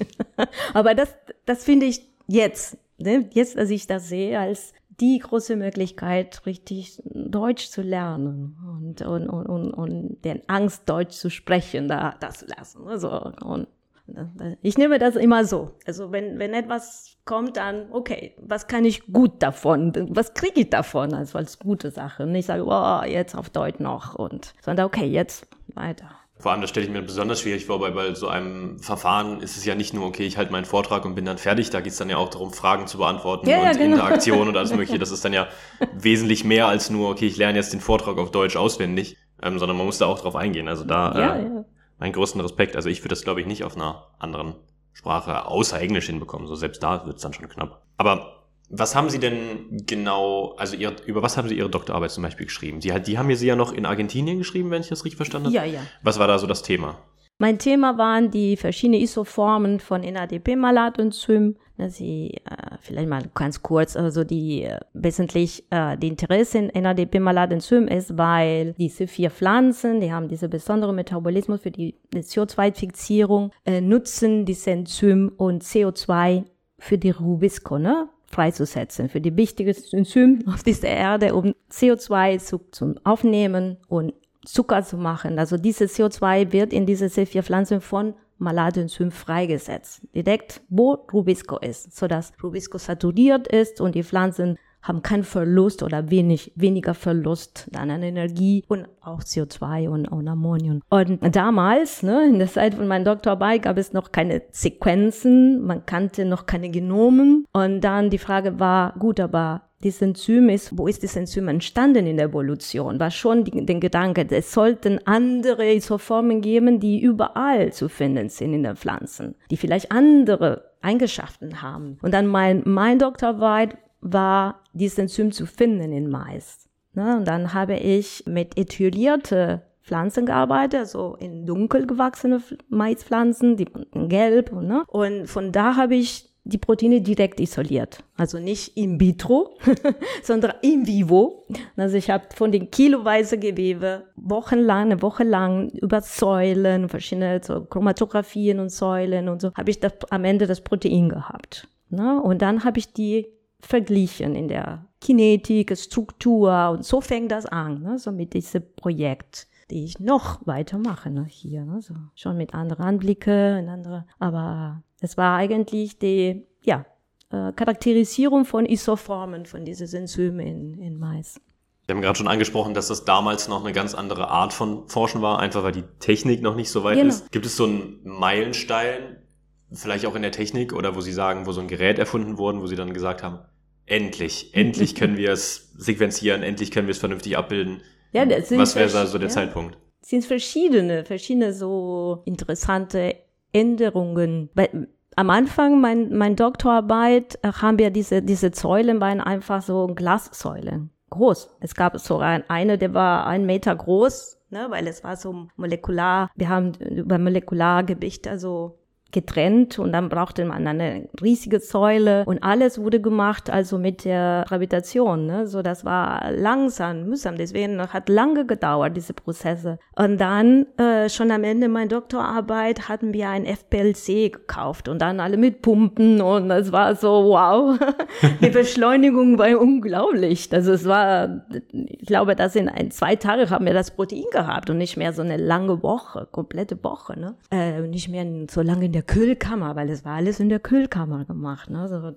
Aber das, das finde ich jetzt, ne? jetzt, als ich das sehe, als die große Möglichkeit, richtig Deutsch zu lernen und, und, und, und, und den Angst, Deutsch zu sprechen, da, das zu lassen. Also, und ich nehme das immer so. Also wenn, wenn etwas kommt, dann, okay, was kann ich gut davon? Was kriege ich davon als, als gute Sache? Und ich sage, oh, jetzt auf Deutsch noch. Und sondern, okay, jetzt weiter. Vor allem, das stelle ich mir besonders schwierig vor, weil bei so einem Verfahren ist es ja nicht nur, okay, ich halte meinen Vortrag und bin dann fertig. Da geht es dann ja auch darum, Fragen zu beantworten Ja, ja, und genau. Interaktion und alles mögliche. Das ist dann ja wesentlich mehr als nur, okay, ich lerne jetzt den Vortrag auf Deutsch auswendig, ähm, sondern man muss da auch drauf eingehen. Also da Ja, äh, ja. meinen größten Respekt. Also ich würde das, glaube ich, nicht auf einer anderen Sprache außer Englisch hinbekommen. So selbst da wird es dann schon knapp. Aber was haben Sie denn genau, also ihr, über was haben Sie Ihre Doktorarbeit zum Beispiel geschrieben? Die, die haben Sie ja noch in Argentinien geschrieben, wenn ich das richtig verstanden habe. Ja, ja. Was war da so das Thema? Mein Thema waren die verschiedenen Isoformen von NADP-Malatenzymen. Sie, äh, vielleicht mal ganz kurz, also die äh, wesentlich äh, die Interesse in NADP-Malatenzymen ist, weil diese vier Pflanzen, die haben diese besondere Metabolismus für die, die CO2-Fixierung, äh, nutzen diese Enzym und CO2 für die Rubisco, ne? Freizusetzen, für die wichtigste Enzym auf dieser Erde, um CO2 zu, zu aufnehmen und Zucker zu machen. Also dieses CO2 wird in diese C4-Pflanzen von Maladenzym freigesetzt. Direkt, wo Rubisco ist, sodass Rubisco saturiert ist und die Pflanzen haben keinen Verlust oder wenig, weniger Verlust an Energie und auch CO2 und, und Ammonium. Und damals, ne, in der Zeit von meinem Doktorarbeit gab es noch keine Sequenzen, man kannte noch keine Genomen. Und dann die Frage war, gut, aber dieses Enzym ist, wo ist das Enzym entstanden in der Evolution? War schon die, den Gedanke, es sollten andere Isoformen geben, die überall zu finden sind in den Pflanzen, die vielleicht andere Eigenschaften haben. Und dann mein, mein Doktorarbeit war, dieses Enzym zu finden in Mais. Ne? Und dann habe ich mit ethylierte Pflanzen gearbeitet, also in dunkel gewachsene Maispflanzen, die in gelb. Ne? Und von da habe ich die Proteine direkt isoliert. Also nicht in vitro, sondern in vivo. Also ich habe von den kiloweise Gewebe wochenlang, eine Woche lang über Säulen, verschiedene so Chromatographien und Säulen und so, habe ich das, am Ende das Protein gehabt. Ne? Und dann habe ich die verglichen in der Kinetik, Struktur und so fängt das an, ne? so mit diesem Projekt die ich noch weitermache ne, hier, ne, so schon mit anderen Anblicke, andere, aber es war eigentlich die, ja, äh, Charakterisierung von Isoformen von diesen Enzymen in, in Mais. Wir haben gerade schon angesprochen, dass das damals noch eine ganz andere Art von Forschen war, einfach weil die Technik noch nicht so weit genau. ist. Gibt es so einen Meilenstein, vielleicht auch in der Technik oder wo Sie sagen, wo so ein Gerät erfunden wurde, wo Sie dann gesagt haben, endlich, endlich können wir es sequenzieren, endlich können wir es vernünftig abbilden. Ja, das sind Was wäre da so der ja, Zeitpunkt? Es sind verschiedene, verschiedene so interessante Änderungen. Weil am Anfang mein, mein Doktorarbeit äh, haben wir diese, diese Säulen waren einfach so Glassäulen. Groß. Es gab so ein, eine, der war ein Meter groß, ne, weil es war so molekular. Wir haben über Molekulargewicht, also getrennt und dann brauchte man eine riesige Säule und alles wurde gemacht also mit der Gravitation, ne? so das war langsam, mühsam, deswegen hat lange gedauert diese Prozesse und dann äh, schon am Ende meiner Doktorarbeit hatten wir ein FPLC gekauft und dann alle mit Pumpen und es war so wow, die Beschleunigung war unglaublich, also es war, ich glaube, dass in ein, zwei Tage haben wir das Protein gehabt und nicht mehr so eine lange Woche, komplette Woche, ne? äh, nicht mehr so lange in der Kühlkammer, weil es war alles in der Kühlkammer gemacht, ne? So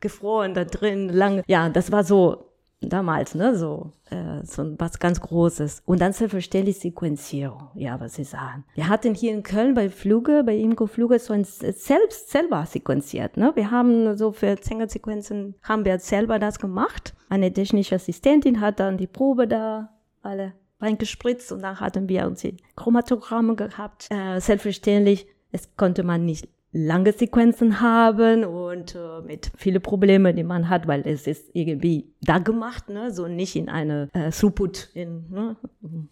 gefroren da drin, lang. Ja, das war so damals, ne, so, äh, so was ganz Großes. Und dann selbstverständlich Sequenzierung, ja, was Sie sagen. Wir hatten hier in Köln bei Fluge, bei Imco Fluge so ein selbst selber sequenziert, ne. Wir haben so für Zängersequenzen haben wir selber das gemacht. Eine technische Assistentin hat dann die Probe da alle reingespritzt und dann hatten wir uns die Chromatogramme gehabt. Äh, selbstverständlich es konnte man nicht lange Sequenzen haben und äh, mit viele Probleme, die man hat, weil es ist irgendwie da gemacht, ne, so nicht in eine äh, Throughput, in, ne,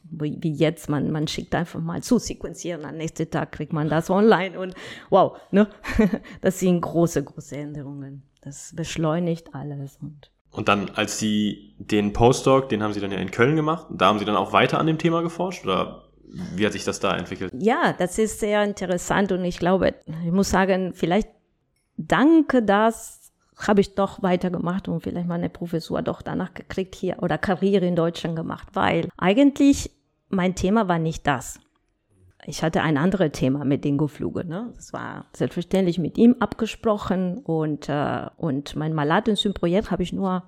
wie, wie jetzt, man, man schickt einfach mal zu sequenzieren, am nächsten Tag kriegt man das online und wow, ne, das sind große, große Änderungen. Das beschleunigt alles und und dann, als Sie den Postdoc, den haben Sie dann ja in Köln gemacht, da haben Sie dann auch weiter an dem Thema geforscht oder wie hat sich das da entwickelt? Ja, das ist sehr interessant und ich glaube, ich muss sagen, vielleicht danke das habe ich doch weitergemacht und vielleicht meine Professur doch danach gekriegt hier oder Karriere in Deutschland gemacht, weil eigentlich mein Thema war nicht das. Ich hatte ein anderes Thema mit Dingo Fluge. Ne? Das war selbstverständlich mit ihm abgesprochen und, äh, und mein Malatenzym-Projekt habe ich nur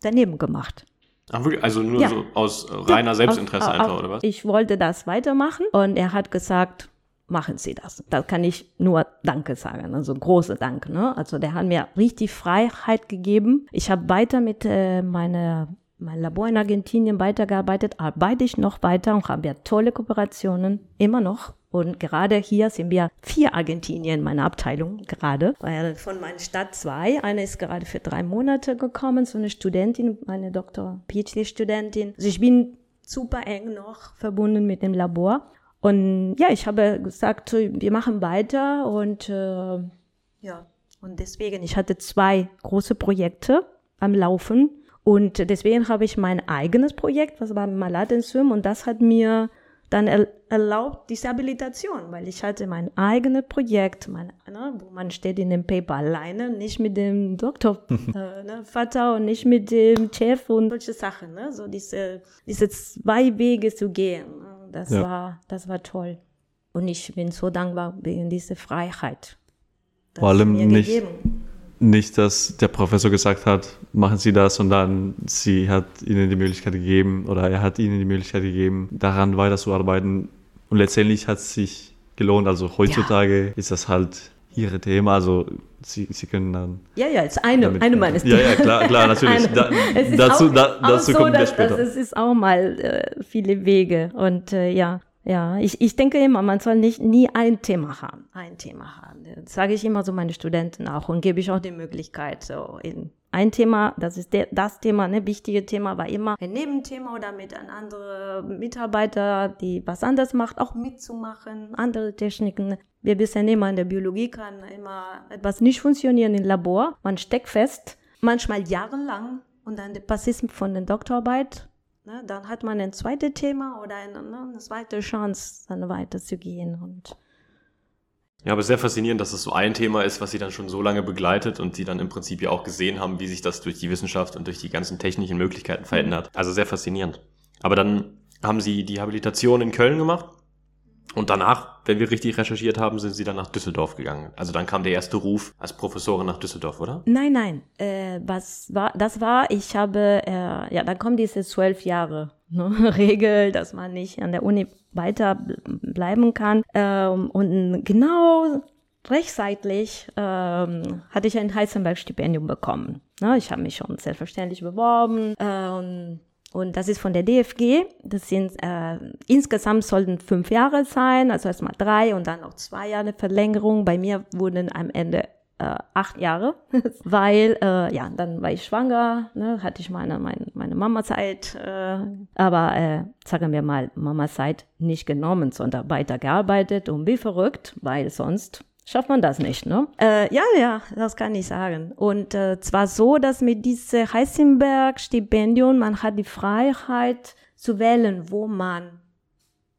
daneben gemacht. Ach, wirklich? Also nur ja. so aus reiner Selbstinteresse auf, einfach, oder was? Ich wollte das weitermachen und er hat gesagt, machen Sie das. Da kann ich nur Danke sagen, also große Dank. Ne? Also der hat mir richtig Freiheit gegeben. Ich habe weiter mit äh, meiner mein Labor in Argentinien weitergearbeitet, arbeite ich noch weiter und haben ja tolle Kooperationen, immer noch. Und gerade hier sind wir vier Argentinien, meine Abteilung gerade, weil von meiner Stadt zwei, eine ist gerade für drei Monate gekommen, so eine Studentin, meine Doktor, PhD-Studentin. Also ich bin super eng noch verbunden mit dem Labor. Und ja, ich habe gesagt, wir machen weiter und äh, ja, und deswegen, ich hatte zwei große Projekte am Laufen. Und deswegen habe ich mein eigenes Projekt, was war Malatensum und das hat mir dann erlaubt diese Habilitation, weil ich hatte mein eigenes Projekt, mein, ne, wo man steht in dem Paper alleine, nicht mit dem Doktor, äh, ne, Vater und nicht mit dem Chef und solche Sachen, ne, so diese, diese zwei Wege zu gehen. Das ja. war, das war toll. Und ich bin so dankbar wegen dieser Freiheit. Vor allem nicht, gegeben nicht, dass der Professor gesagt hat, machen Sie das und dann sie hat Ihnen die Möglichkeit gegeben oder er hat Ihnen die Möglichkeit gegeben, daran weiterzuarbeiten. Und letztendlich hat es sich gelohnt. Also heutzutage ja. ist das halt Ihre Thema. Also Sie, Sie können dann. Ja, ja, ist eine, eine meines Ja, ja, klar, klar, natürlich. Da, dazu auch, da, dazu auch so, kommen wir später. Es ist auch mal äh, viele Wege und äh, ja. Ja, ich, ich denke immer, man soll nicht nie ein Thema haben, ein Thema haben. Das sage ich immer so meine Studenten auch und gebe ich auch die Möglichkeit, so in ein Thema, das ist der, das Thema, ne, wichtige Thema war immer ein Nebenthema oder mit einem anderen Mitarbeiter, die was anderes macht, auch mitzumachen, andere Techniken. Wir wissen immer, in der Biologie kann immer etwas nicht funktionieren im Labor. Man steckt fest, manchmal jahrelang und dann der Passismus von der Doktorarbeit Ne, dann hat man ein zweites Thema oder eine, ne, eine zweite Chance, dann weiterzugehen. Und ja, aber sehr faszinierend, dass es so ein Thema ist, was Sie dann schon so lange begleitet und Sie dann im Prinzip ja auch gesehen haben, wie sich das durch die Wissenschaft und durch die ganzen technischen Möglichkeiten verändert. Also sehr faszinierend. Aber dann haben Sie die Habilitation in Köln gemacht und danach, wenn wir richtig recherchiert haben, sind Sie dann nach Düsseldorf gegangen. Also dann kam der erste Ruf als Professorin nach Düsseldorf, oder? Nein, nein. Äh, was war, das war, ich habe, äh, ja, dann kommt diese zwölf Jahre ne, Regel, dass man nicht an der Uni weiter bleiben kann. Ähm, und genau rechtzeitig ähm, hatte ich ein Heisenberg-Stipendium bekommen. Ne, ich habe mich schon selbstverständlich beworben. Äh, und das ist von der DFG. Das sind äh, insgesamt sollten fünf Jahre sein, also erstmal drei und dann noch zwei Jahre Verlängerung. Bei mir wurden am Ende äh, acht Jahre, weil äh, ja, dann war ich schwanger, ne, hatte ich meine meine, meine Mama-Zeit, äh, aber äh, sagen wir mal Mama-Zeit nicht genommen, sondern weitergearbeitet und wie verrückt, weil sonst schafft man das nicht, ne? Äh, ja, ja, das kann ich sagen. Und äh, zwar so, dass mit diesem Heisenberg-Stipendium man hat die Freiheit zu wählen, wo man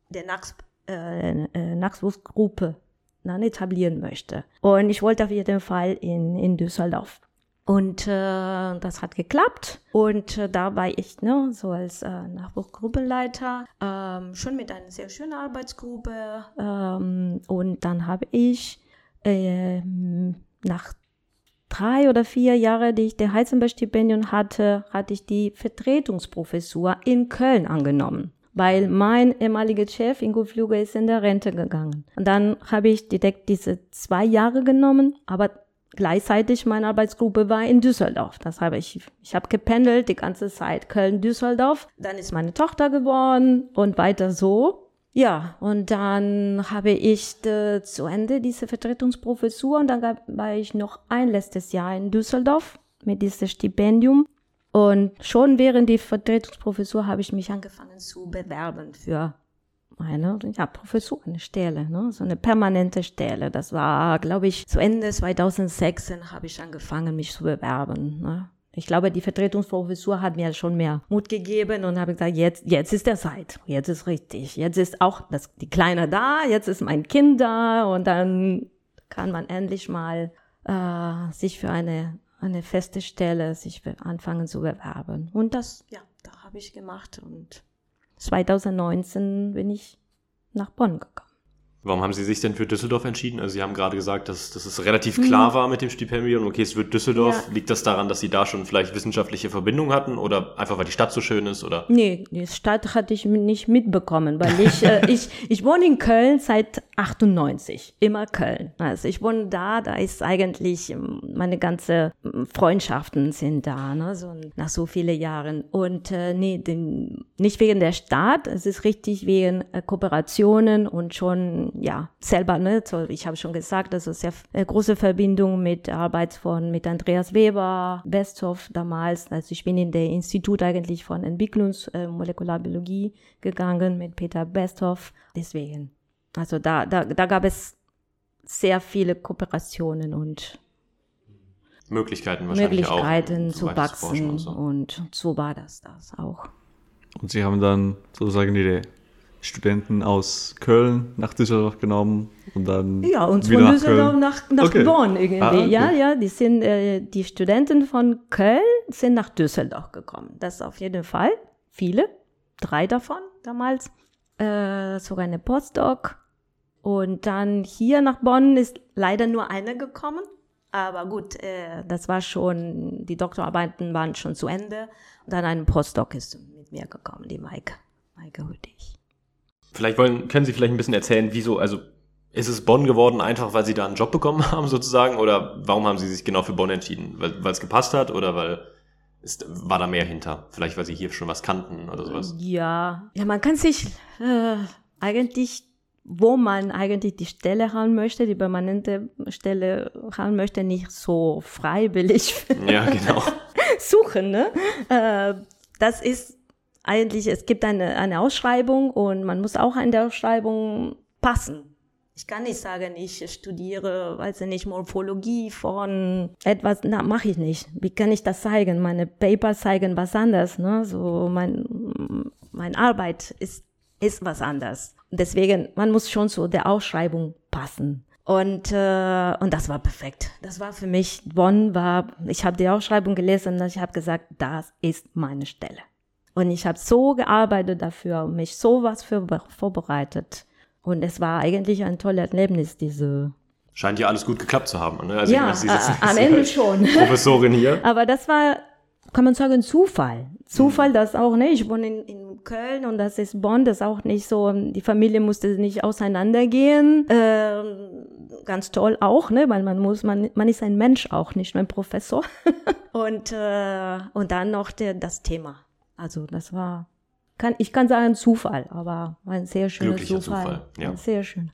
der Nachs äh, äh, Nachwuchsgruppe dann etablieren möchte. Und ich wollte auf jeden Fall in, in Düsseldorf. Und äh, das hat geklappt. Und äh, da war ich ne, so als äh, Nachwuchsgruppenleiter ähm, schon mit einer sehr schönen Arbeitsgruppe. Ähm, und dann habe ich äh, nach drei oder vier Jahren, die ich der Heizenberg-Stipendium hatte, hatte ich die Vertretungsprofessur in Köln angenommen, weil mein ehemaliger Chef Ingo Flüger ist in der Rente gegangen. Und dann habe ich direkt diese zwei Jahre genommen, aber gleichzeitig meine Arbeitsgruppe war in Düsseldorf. Das habe ich, ich habe gependelt die ganze Zeit Köln-Düsseldorf. Dann ist meine Tochter geworden und weiter so. Ja, und dann habe ich äh, zu Ende diese Vertretungsprofessur und dann gab, war ich noch ein letztes Jahr in Düsseldorf mit diesem Stipendium. Und schon während die Vertretungsprofessur habe ich mich angefangen zu bewerben für eine ja, Professur, eine Stelle, ne? so eine permanente Stelle. Das war, glaube ich, zu Ende 2016 habe ich angefangen, mich zu bewerben. Ne? Ich glaube, die Vertretungsprofessur hat mir schon mehr Mut gegeben und habe gesagt, jetzt, jetzt ist der Zeit, jetzt ist richtig, jetzt ist auch das, die Kleine da, jetzt ist mein Kind da und dann kann man endlich mal äh, sich für eine, eine feste Stelle sich anfangen zu bewerben. Und das, ja, da habe ich gemacht und 2019 bin ich nach Bonn gekommen. Warum haben Sie sich denn für Düsseldorf entschieden? Also Sie haben gerade gesagt, dass, dass es relativ klar mhm. war mit dem Stipendium. Okay, es wird Düsseldorf. Ja. Liegt das daran, dass Sie da schon vielleicht wissenschaftliche Verbindungen hatten oder einfach, weil die Stadt so schön ist? Oder? Nee, die Stadt hatte ich nicht mitbekommen, weil ich, äh, ich, ich wohne in Köln seit 98, immer Köln. Also ich wohne da, da ist eigentlich ähm, meine ganze ähm, Freundschaften sind da, ne, so nach so vielen Jahren. Und äh, nee, den, nicht wegen der Stadt, es ist richtig wegen äh, Kooperationen und schon ja, selber, ne, so, ich habe schon gesagt, also sehr äh, große Verbindung mit Arbeit von, mit Andreas Weber, Besthoff damals. Also ich bin in der Institut eigentlich von Entwicklungsmolekularbiologie äh, gegangen mit Peter Besthoff. Deswegen. Also da, da, da gab es sehr viele Kooperationen und Möglichkeiten wahrscheinlich Möglichkeiten auch, zu wachsen und so. und so war das das auch. Und Sie haben dann sozusagen die Studenten aus Köln nach Düsseldorf genommen und dann Ja, und von nach Düsseldorf Köln. nach, nach Okay. Bonn irgendwie. Ah, okay. Ja, ja, die sind, äh, die Studenten von Köln sind nach Düsseldorf gekommen. Das auf jeden Fall. Viele. Drei davon damals. Äh, sogar eine Postdoc. Und dann hier nach Bonn ist leider nur eine gekommen. Aber gut, äh, das war schon, die Doktorarbeiten waren schon zu Ende. Und dann ein Postdoc ist mit mir gekommen, die Maike. Maike Hüttig. Vielleicht wollen, können Sie vielleicht ein bisschen erzählen, wieso, also ist es Bonn geworden, einfach weil Sie da einen Job bekommen haben sozusagen? Oder warum haben Sie sich genau für Bonn entschieden? Weil es gepasst hat oder weil ist, war da mehr hinter? Vielleicht weil Sie hier schon was kannten oder sowas? Ja, ja, man kann sich äh, eigentlich, wo man eigentlich die Stelle haben möchte, die permanente Stelle haben möchte, nicht so freiwillig Ja, genau. suchen. Ne? Äh, das ist eigentlich, es gibt eine, eine Ausschreibung und man muss auch in der Ausschreibung passen. Ich kann nicht sagen, ich studiere, weiß ich nicht, Morphologie von etwas, na, mache ich nicht. Wie kann ich das zeigen? Meine Paper zeigen was anderes, ne? So, mein, meine Arbeit ist, ist was anderes. Deswegen, man muss schon zu der Ausschreibung passen. Und, äh, und das war perfekt. Das war für mich, Bonn war, ich habe die Ausschreibung gelesen und ich habe gesagt, das ist meine Stelle. Und ich habe so gearbeitet dafür, mich so was für vorbereitet. Und es war eigentlich ein tolles Erlebnis, diese. Scheint ja alles gut geklappt zu haben. Ne? Also ja, meine, sitzen- äh, am Ende schon. Professorin hier. Aber das war, kann man sagen, Zufall. Zufall, das auch, ne? Ich wohne in, in Köln und das ist Bonn, das ist auch nicht so, die Familie musste nicht auseinandergehen. Ähm, ganz toll auch, ne? Weil man muss, man, man ist ein Mensch auch, nicht nur ein Professor. und, äh, und dann noch der, das Thema. Also das war, kann, ich kann sagen Zufall, aber ein sehr schöner Glücklicher Zufall. Zufall, ja. Ein Sehr schön.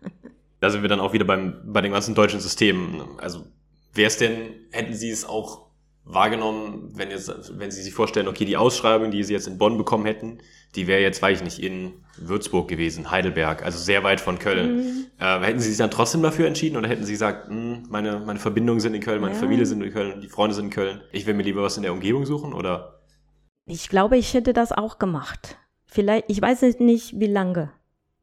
Da sind wir dann auch wieder beim, bei den ganzen deutschen Systemen. Also wäre es denn, hätten Sie es auch wahrgenommen, wenn, jetzt, wenn Sie sich vorstellen, okay, die Ausschreibung, die Sie jetzt in Bonn bekommen hätten, die wäre jetzt, weiß ich nicht, in Würzburg gewesen, Heidelberg, also sehr weit von Köln. Mhm. Äh, hätten Sie sich dann trotzdem dafür entschieden oder hätten Sie gesagt, "Hm, meine, meine Verbindungen sind in Köln, meine Ja. Familie sind in Köln, die Freunde sind in Köln, ich will mir lieber was in der Umgebung suchen oder? Ich glaube, ich hätte das auch gemacht. Vielleicht, ich weiß jetzt nicht, wie lange.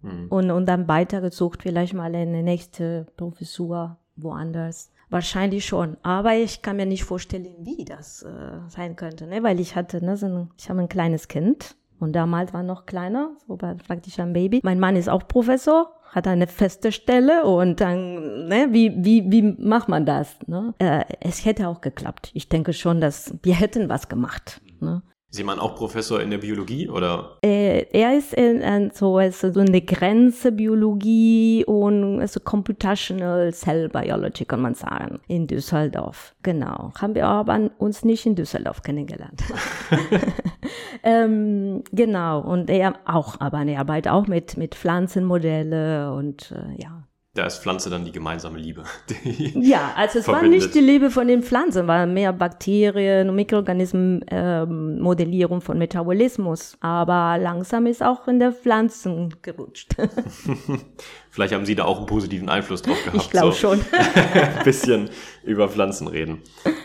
Hm. Und, und dann weitergesucht, vielleicht mal eine nächste Professur woanders. Wahrscheinlich schon. Aber ich kann mir nicht vorstellen, wie das äh, sein könnte, ne? Weil ich hatte, ne, so ein, ich habe ein kleines Kind und damals war noch kleiner, so war praktisch ein Baby. Mein Mann ist auch Professor, hat eine feste Stelle und dann, ne, wie, wie, wie macht man das? Ne? Äh, es hätte auch geklappt. Ich denke schon, dass wir hätten was gemacht. Ne? Ist jemand auch Professor in der Biologie oder? Äh, er ist in, in so, also so eine Grenze Biologie und also Computational Cell Biology, kann man sagen, in Düsseldorf. Genau. Haben wir aber uns nicht in Düsseldorf kennengelernt. ähm, genau. Und er auch, aber er arbeitet auch mit, mit Pflanzenmodelle und äh, ja. Da ist Pflanze dann die gemeinsame Liebe. Die Ja, also es war verbindet. nicht die Liebe von den Pflanzen, war mehr Bakterien und Mikroorganismen, ähm, Modellierung von Metabolismus. Aber langsam ist auch in der Pflanzen gerutscht. Vielleicht haben Sie da auch einen positiven Einfluss drauf gehabt. ich glaube so. schon. ein bisschen über Pflanzen reden.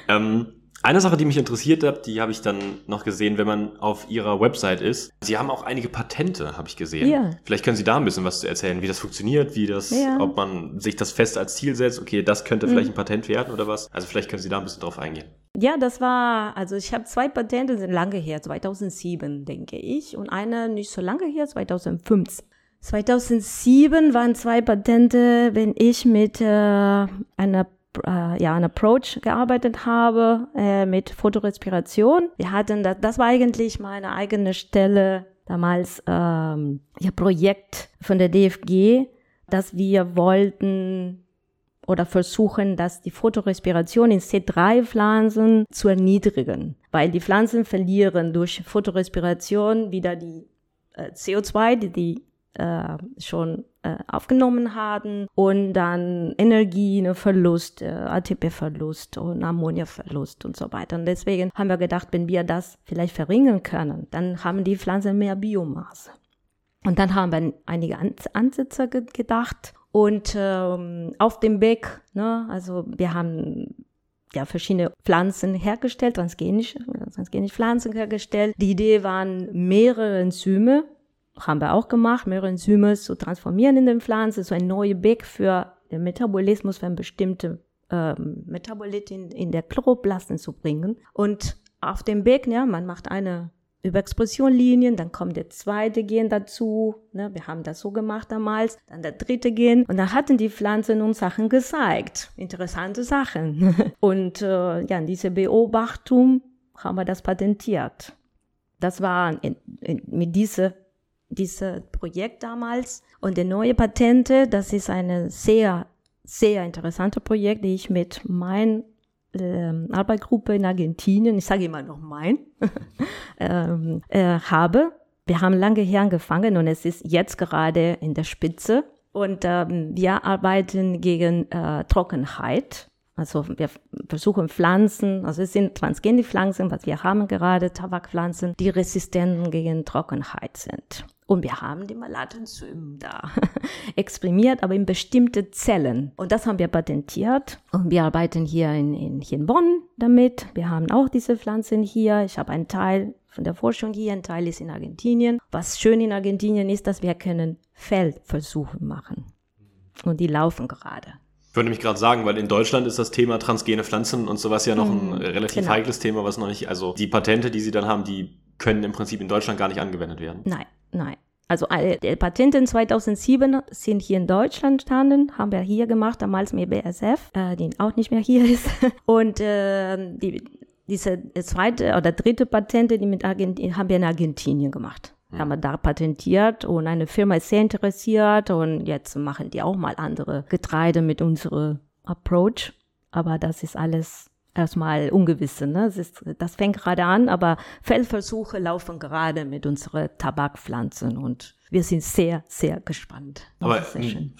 Ähm, eine Sache, die mich interessiert hat, die habe ich dann noch gesehen, wenn man auf Ihrer Website ist. Sie haben auch einige Patente, habe ich gesehen. Ja. Vielleicht können Sie da ein bisschen was zu erzählen, wie das funktioniert, wie das, Ja. ob man sich das fest als Ziel setzt, okay, das könnte vielleicht ein Patent werden oder was. Also vielleicht können Sie da ein bisschen drauf eingehen. Ja, das war, also ich habe zwei Patente, sind lange her, 2007, denke ich, und eine nicht so lange her, 2005. 2007 waren zwei Patente, wenn ich mit äh, einer äh, ja, ein Approach gearbeitet habe äh, mit Fotorespiration. Wir hatten das, das war eigentlich meine eigene Stelle damals ähm, ja Projekt von der DFG, dass wir wollten oder versuchen, dass die Fotorespiration in C3-Pflanzen zu erniedrigen, weil die Pflanzen verlieren durch Fotorespiration wieder die äh, CO2, die die äh, schon äh, aufgenommen haben und dann Energieverlust, äh, ATP-Verlust und Ammoniaverlust und so weiter. Und deswegen haben wir gedacht, wenn wir das vielleicht verringern können, dann haben die Pflanzen mehr Biomasse. Und dann haben wir einige Ansätze gedacht und ähm, auf dem Weg, ne, also wir haben ja, verschiedene Pflanzen hergestellt, transgenisch, transgenisch Pflanzen hergestellt. Die Idee waren mehrere Enzyme, haben wir auch gemacht, mehrere Enzyme zu transformieren in den Pflanzen, so ein neuer Weg für den Metabolismus für eine bestimmte ähm, Metabolit in, der Chloroplasten zu bringen. Und auf dem Weg, ja, man macht eine Überexpressionlinien, dann kommt der zweite Gen dazu. Ne? Wir haben das so gemacht damals. Dann der dritte Gen. Und dann hatten die Pflanzen uns Sachen gezeigt. Interessante Sachen. Und äh, ja, diese Beobachtung haben wir das patentiert. Das war in, in, mit diesem diese Projekt damals. Und der neue Patente, das ist eine sehr, sehr interessante Projekt, die ich mit meinen ähm, Arbeitsgruppe in Argentinien, ich sage immer noch mein, ähm, äh, habe. Wir haben lange hier angefangen und es ist jetzt gerade in der Spitze. Und ähm, wir arbeiten gegen äh, Trockenheit. Also wir versuchen Pflanzen, also es sind transgene Pflanzen, was wir haben gerade, Tabakpflanzen, die resistent gegen Trockenheit sind. Und wir haben die Malatenzym da exprimiert, aber in bestimmte Zellen. Und das haben wir patentiert. Und wir arbeiten hier in, in, hier in Bonn damit. Wir haben auch diese Pflanzen hier. Ich habe einen Teil von der Forschung hier, ein Teil ist in Argentinien. Was schön in Argentinien ist, dass wir können Feldversuche machen. Und die laufen gerade. Ich würde mich gerade sagen, weil in Deutschland ist das Thema transgene Pflanzen und sowas ja noch ein mhm, relativ genau. heikles Thema, was noch nicht, also die Patente, die sie dann haben, die können im Prinzip in Deutschland gar nicht angewendet werden. Nein, Nein. Also die Patente in 2007 sind hier in Deutschland standen, haben wir hier gemacht, damals mit BSF, äh, die auch nicht mehr hier ist. Und äh, die, diese zweite oder dritte Patente, die mit Argentinien, haben wir in Argentinien gemacht. Mhm. Haben wir da patentiert und eine Firma ist sehr interessiert und jetzt machen die auch mal andere Getreide mit unserem Approach. Aber das ist alles erstmal Ungewisse. Ne? Das, ist, das fängt gerade an, aber Feldversuche laufen gerade mit unseren Tabakpflanzen und wir sind sehr, sehr gespannt. aber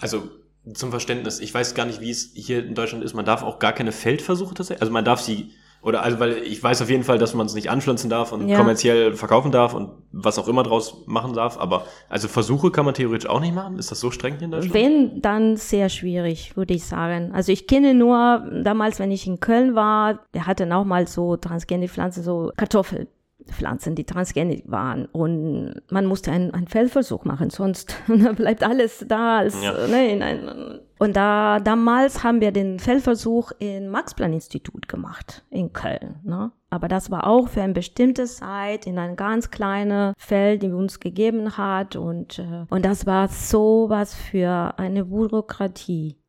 also zum Verständnis, ich weiß gar nicht, wie es hier in Deutschland ist. Man darf auch gar keine Feldversuche tatsächlich, also man darf sie oder also, weil ich weiß auf jeden Fall, dass man es nicht anpflanzen darf und ja. kommerziell verkaufen darf und was auch immer draus machen darf. Aber also Versuche kann man theoretisch auch nicht machen. Ist das so streng hier in Deutschland? Wenn, dann sehr schwierig, würde ich sagen. Also ich kenne nur damals, wenn ich in Köln war, der hatte auch mal so transgene Pflanzen, so Kartoffel. Pflanzen, die transgenisch waren. Und man musste einen, einen Feldversuch machen, sonst bleibt alles da. Als, ja. ne, in ein, und da, damals haben wir den Feldversuch im Max-Planck-Institut gemacht, in Köln. Ne? Aber das war auch für eine bestimmte Zeit in ein ganz kleines Feld, die uns gegeben hat. Und, äh, und das war so was für eine Bürokratie.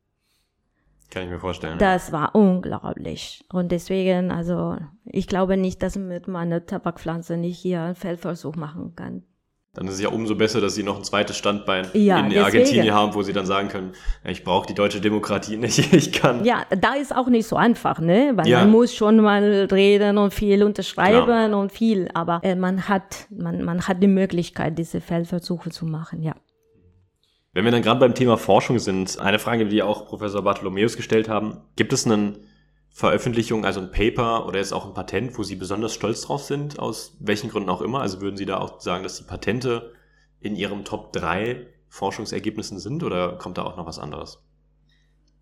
Kann ich mir vorstellen. Das ja. war unglaublich. Und deswegen, also, ich glaube nicht, dass man mit meiner Tabakpflanze nicht hier einen Feldversuch machen kann. Dann ist es ja umso besser, dass sie noch ein zweites Standbein ja, in deswegen. Argentinien haben, wo sie dann sagen können, ich brauche die deutsche Demokratie nicht, ich kann. Ja, da ist auch nicht so einfach, ne? Weil ja. man muss schon mal reden und viel unterschreiben Klar. und viel, aber äh, man hat, man, man hat die Möglichkeit, diese Feldversuche zu machen, ja. Wenn wir dann gerade beim Thema Forschung sind, eine Frage, die auch Professor Bartholomäus gestellt haben, gibt es eine Veröffentlichung, also ein Paper oder jetzt auch ein Patent, wo Sie besonders stolz drauf sind, aus welchen Gründen auch immer? Also würden Sie da auch sagen, dass die Patente in Ihrem Top 3 Forschungsergebnissen sind oder kommt da auch noch was anderes?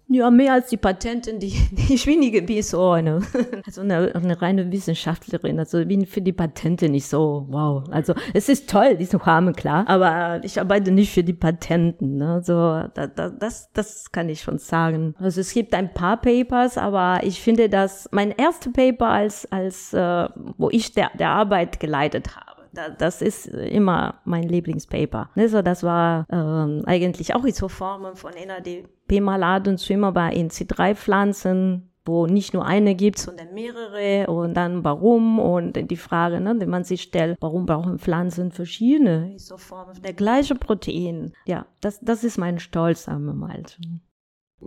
Ja, mehr als die Patentin, die, die ich wenige wie so eine, also eine, eine reine Wissenschaftlerin. Also bin für die Patente nicht so, wow. Also es ist toll, diese Rahmen, klar, aber ich arbeite nicht für die Patenten. Ne? So, da, da, das, das kann ich schon sagen. Also es gibt ein paar Papers, aber ich finde, dass mein erstes Paper als, als äh, wo ich der, der Arbeit geleitet habe, das ist immer mein Lieblingspaper. Also das war ähm, eigentlich auch Isoformen von NADP-Malat und Swimmer bei in C3-Pflanzen wo nicht nur eine gibt, sondern mehrere und dann warum und die Frage, ne, die man sich stellt, warum brauchen Pflanzen verschiedene Isoformen der gleiche Protein? Ja, das, das ist mein Stolz, sagen wir mal.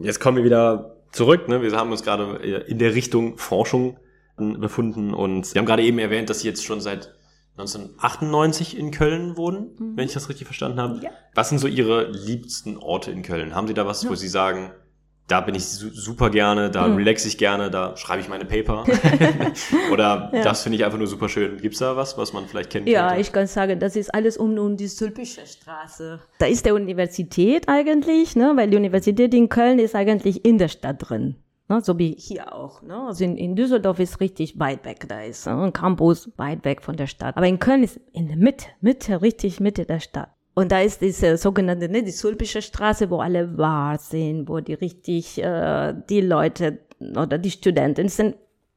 Jetzt kommen wir wieder zurück, ne? wir haben uns gerade in der Richtung Forschung befunden und Sie haben gerade eben erwähnt, dass Sie jetzt schon seit 1998 in Köln wohnen, wenn ich das richtig verstanden habe. Mhm. Ja. Was sind so Ihre liebsten Orte in Köln? Haben Sie da was, wo Sie sagen, da bin ich su super gerne, da Mhm. relax ich gerne, da schreibe ich meine Paper? Oder Ja. das finde ich einfach nur super schön. Gibt's da was, was man vielleicht kennen Ja, könnte? ich kann sagen, das ist alles um, um die Sülpische Straße. Da ist die Universität eigentlich, ne? weil die Universität in Köln ist eigentlich in der Stadt drin. Ne? So wie hier auch. Ne? Also in, in Düsseldorf ist richtig weit weg. Da ist ne? ein Campus weit weg von der Stadt. Aber in Köln ist in der Mitte, Mitte, richtig Mitte der Stadt. Und da ist diese sogenannte, ne, die Sulpische Straße, wo alle Bars sind, wo die richtig, äh, die Leute oder die Studenten sind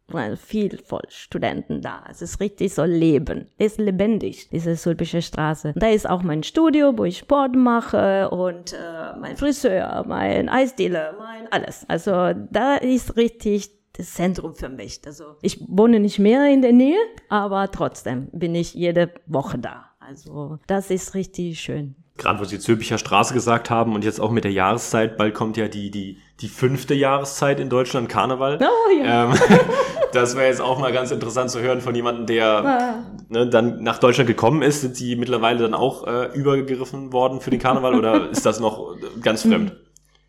weil viel voll Studenten da. Es ist richtig so Leben. Es ist lebendig, diese Sulpische Straße. Da ist auch mein Studio, wo ich Sport mache und äh, mein Friseur, mein Eisdealer, mein alles. Also da ist richtig das Zentrum für mich. Also ich wohne nicht mehr in der Nähe, aber trotzdem bin ich jede Woche da. Also das ist richtig schön. Gerade wo Sie Zülpicher Straße gesagt haben und jetzt auch mit der Jahreszeit, bald kommt ja die, die, die fünfte Jahreszeit in Deutschland, Karneval. Oh ja. Ähm, das wäre jetzt auch mal ganz interessant zu hören von jemandem, der Ah. ne, dann nach Deutschland gekommen ist. Sind Sie mittlerweile dann auch äh, übergegriffen worden für den Karneval oder ist das noch äh, ganz fremd?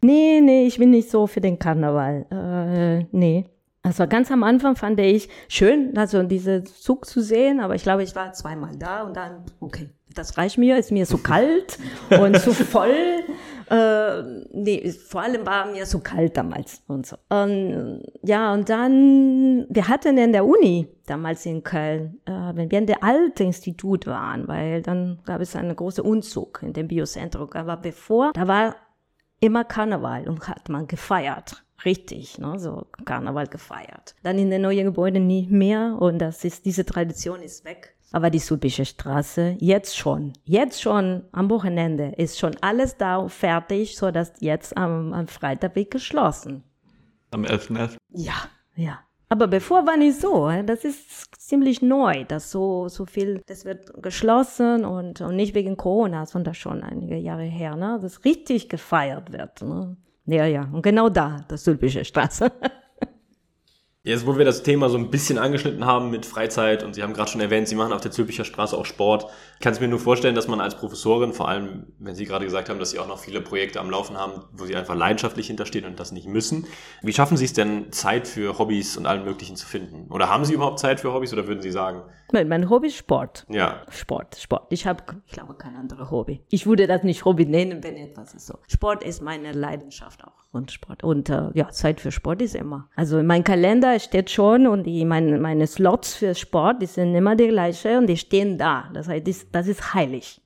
Nee, nee, ich bin nicht so für den Karneval. Äh, nee. Also ganz am Anfang fand ich schön, also diese Zug zu sehen, aber ich glaube, ich war zweimal da und dann, okay, das reicht mir, ist mir zu kalt und zu voll. Äh, nee, vor allem war mir zu kalt damals und so. Und, ja, und dann, wir hatten in der Uni damals in Köln, äh, wenn wir in der alten Institut waren, weil dann gab es einen großen Umzug in dem Biozentrum. Aber bevor, da war immer Karneval und hat man gefeiert. Richtig, ne, so Karneval gefeiert. Dann in den neuen Gebäuden nicht mehr und das ist, diese Tradition ist weg. Aber die Sulpische Straße, jetzt schon, jetzt schon am Wochenende ist schon alles da fertig, so dass jetzt am, am Freitag wird geschlossen. Am 11.11. Ja, ja. Aber bevor war nicht so. Das ist ziemlich neu, dass so, so viel, das wird geschlossen und, und nicht wegen Corona, sondern schon einige Jahre her, ne? Das richtig gefeiert wird, ne? Ja, ja. Und genau da, das Sülpische Straße. Jetzt, wo wir das Thema so ein bisschen angeschnitten haben mit Freizeit und Sie haben gerade schon erwähnt, Sie machen auf der Zülpicher Straße auch Sport. Ich kann es mir nur vorstellen, dass man als Professorin, vor allem wenn Sie gerade gesagt haben, dass Sie auch noch viele Projekte am Laufen haben, wo Sie einfach leidenschaftlich hinterstehen und das nicht müssen. Wie schaffen Sie es denn, Zeit für Hobbys und allem Möglichen zu finden? Oder haben Sie überhaupt Zeit für Hobbys oder würden Sie sagen, mein, mein Hobby ist Sport. ja, Sport, Sport. Ich habe, ich glaube, kein anderes Hobby. Ich würde das nicht Hobby nennen, wenn etwas ist so. Sport ist meine Leidenschaft auch und Sport. Und äh, ja, Zeit für Sport ist immer. Also in meinem Kalender steht schon und die, meine, meine Slots für Sport, die sind immer die gleiche und die stehen da. Das heißt, das, das ist heilig.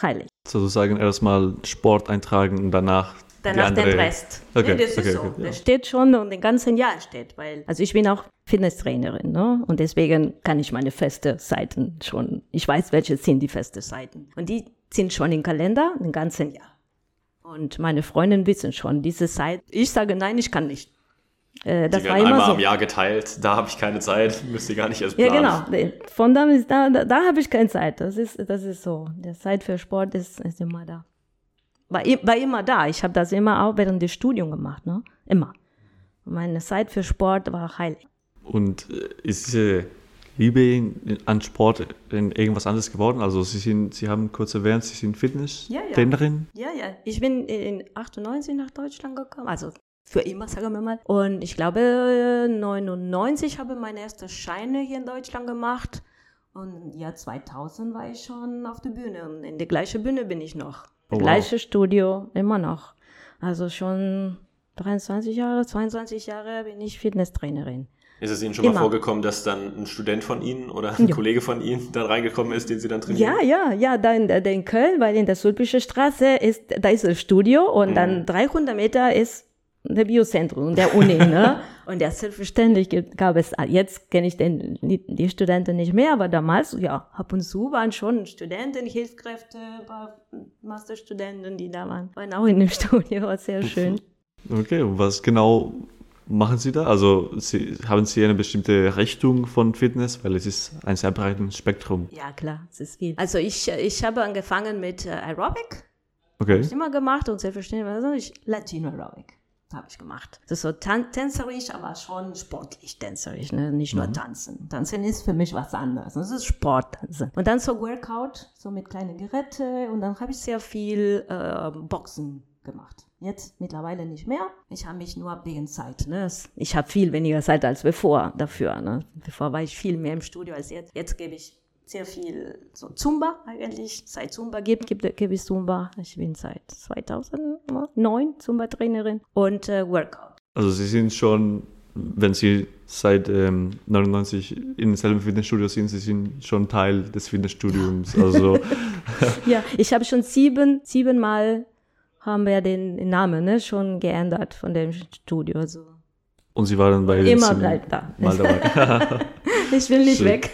Heilig. Sozusagen erstmal Sport eintragen und danach Danach den Rest. Okay, Nee, das okay, ist so. okay, ja. Das steht schon und den ganzen Jahr steht, weil, also ich bin auch Fitnesstrainerin, ne? Und deswegen kann ich meine feste Seiten schon, ich weiß, welche sind die feste Seiten. Und die sind schon im Kalender, den ganzen Jahr. Und meine Freundinnen wissen schon, diese Zeit, ich sage nein, ich kann nicht. Äh, das die war werden immer einmal so. am Jahr geteilt, da habe ich keine Zeit, müsst ihr gar nicht erst Ja, planen. genau. Von da ist da, da, da habe ich keine Zeit. Das ist, das ist so. Der Zeit für Sport ist, ist immer da. War, war immer da. Ich habe das immer auch während des Studiums gemacht, ne? Immer. Meine Zeit für Sport war heilig. Und äh, ist diese Liebe in- an Sport in irgendwas anderes geworden? Also Sie sind, Sie haben kurz erwähnt, Sie sind Ja, ja. Fitness-Trainerin. Ja, ja. Ich bin in 98 nach Deutschland gekommen. Also für immer, sagen wir mal. Und ich glaube, 99 habe ich meine erste Scheine hier in Deutschland gemacht. Und ja, 2000 war ich schon auf der Bühne. Und in der gleichen Bühne bin ich noch. Oh, wow. Gleiche Studio, immer noch. Also schon 23 Jahre, 22 Jahre bin ich Fitnesstrainerin. Ist es Ihnen schon mal Immer. vorgekommen, dass dann ein Student von Ihnen oder ein Ja. Kollege von Ihnen dann reingekommen ist, den Sie dann trainieren? Ja, ja, ja, da in, in Köln, weil in der Sulpische Straße ist, da ist das Studio und Mhm. dann 300 Meter ist der Biozentrum und der Uni, ne? Und ja, selbstverständlich gibt- gab es, jetzt kenne ich den, die, die Studenten nicht mehr, aber damals, ja, ab und zu waren schon Studenten, Hilfskräfte, Masterstudenten, die da waren, waren auch in dem Studio, war sehr schön. Okay, und was genau machen Sie da? Also Sie, haben Sie eine bestimmte Richtung von Fitness? Weil es ist ein sehr breites Spektrum. Ja, klar, es ist viel. Also ich, ich habe angefangen mit äh, Aerobic, Okay. ich immer gemacht und selbstverständlich, ich Latino Aerobic. Habe ich gemacht. Das ist so tänzerisch, aber schon sportlich tänzerisch, ne? nicht nur Mhm. tanzen. Tanzen ist für mich was anderes. Das ist Sporttanzen. Und dann so Workout, so mit kleinen Geräten und dann habe ich sehr viel äh, Boxen gemacht. Jetzt mittlerweile nicht mehr. Ich habe mich nur wegen Zeit. Ne? Ich habe viel weniger Zeit als bevor dafür. Ne? Bevor war ich viel mehr im Studio als jetzt. Jetzt gebe ich sehr viel so Zumba eigentlich. Seit Zumba gibt, gibt, ich Zumba. Ich bin seit 2009 Zumba-Trainerin und äh, Workout. Also Sie sind schon, wenn Sie seit ähm, 99 in demselben Fitnessstudio sind, Sie sind schon Teil des Fitnessstudiums. Also Ja, ich habe schon sieben, siebenmal haben wir den Namen ne, schon geändert von dem Studio. Also und Sie waren bei immer bleibt da. Mal dabei. Ich will nicht Schön. weg.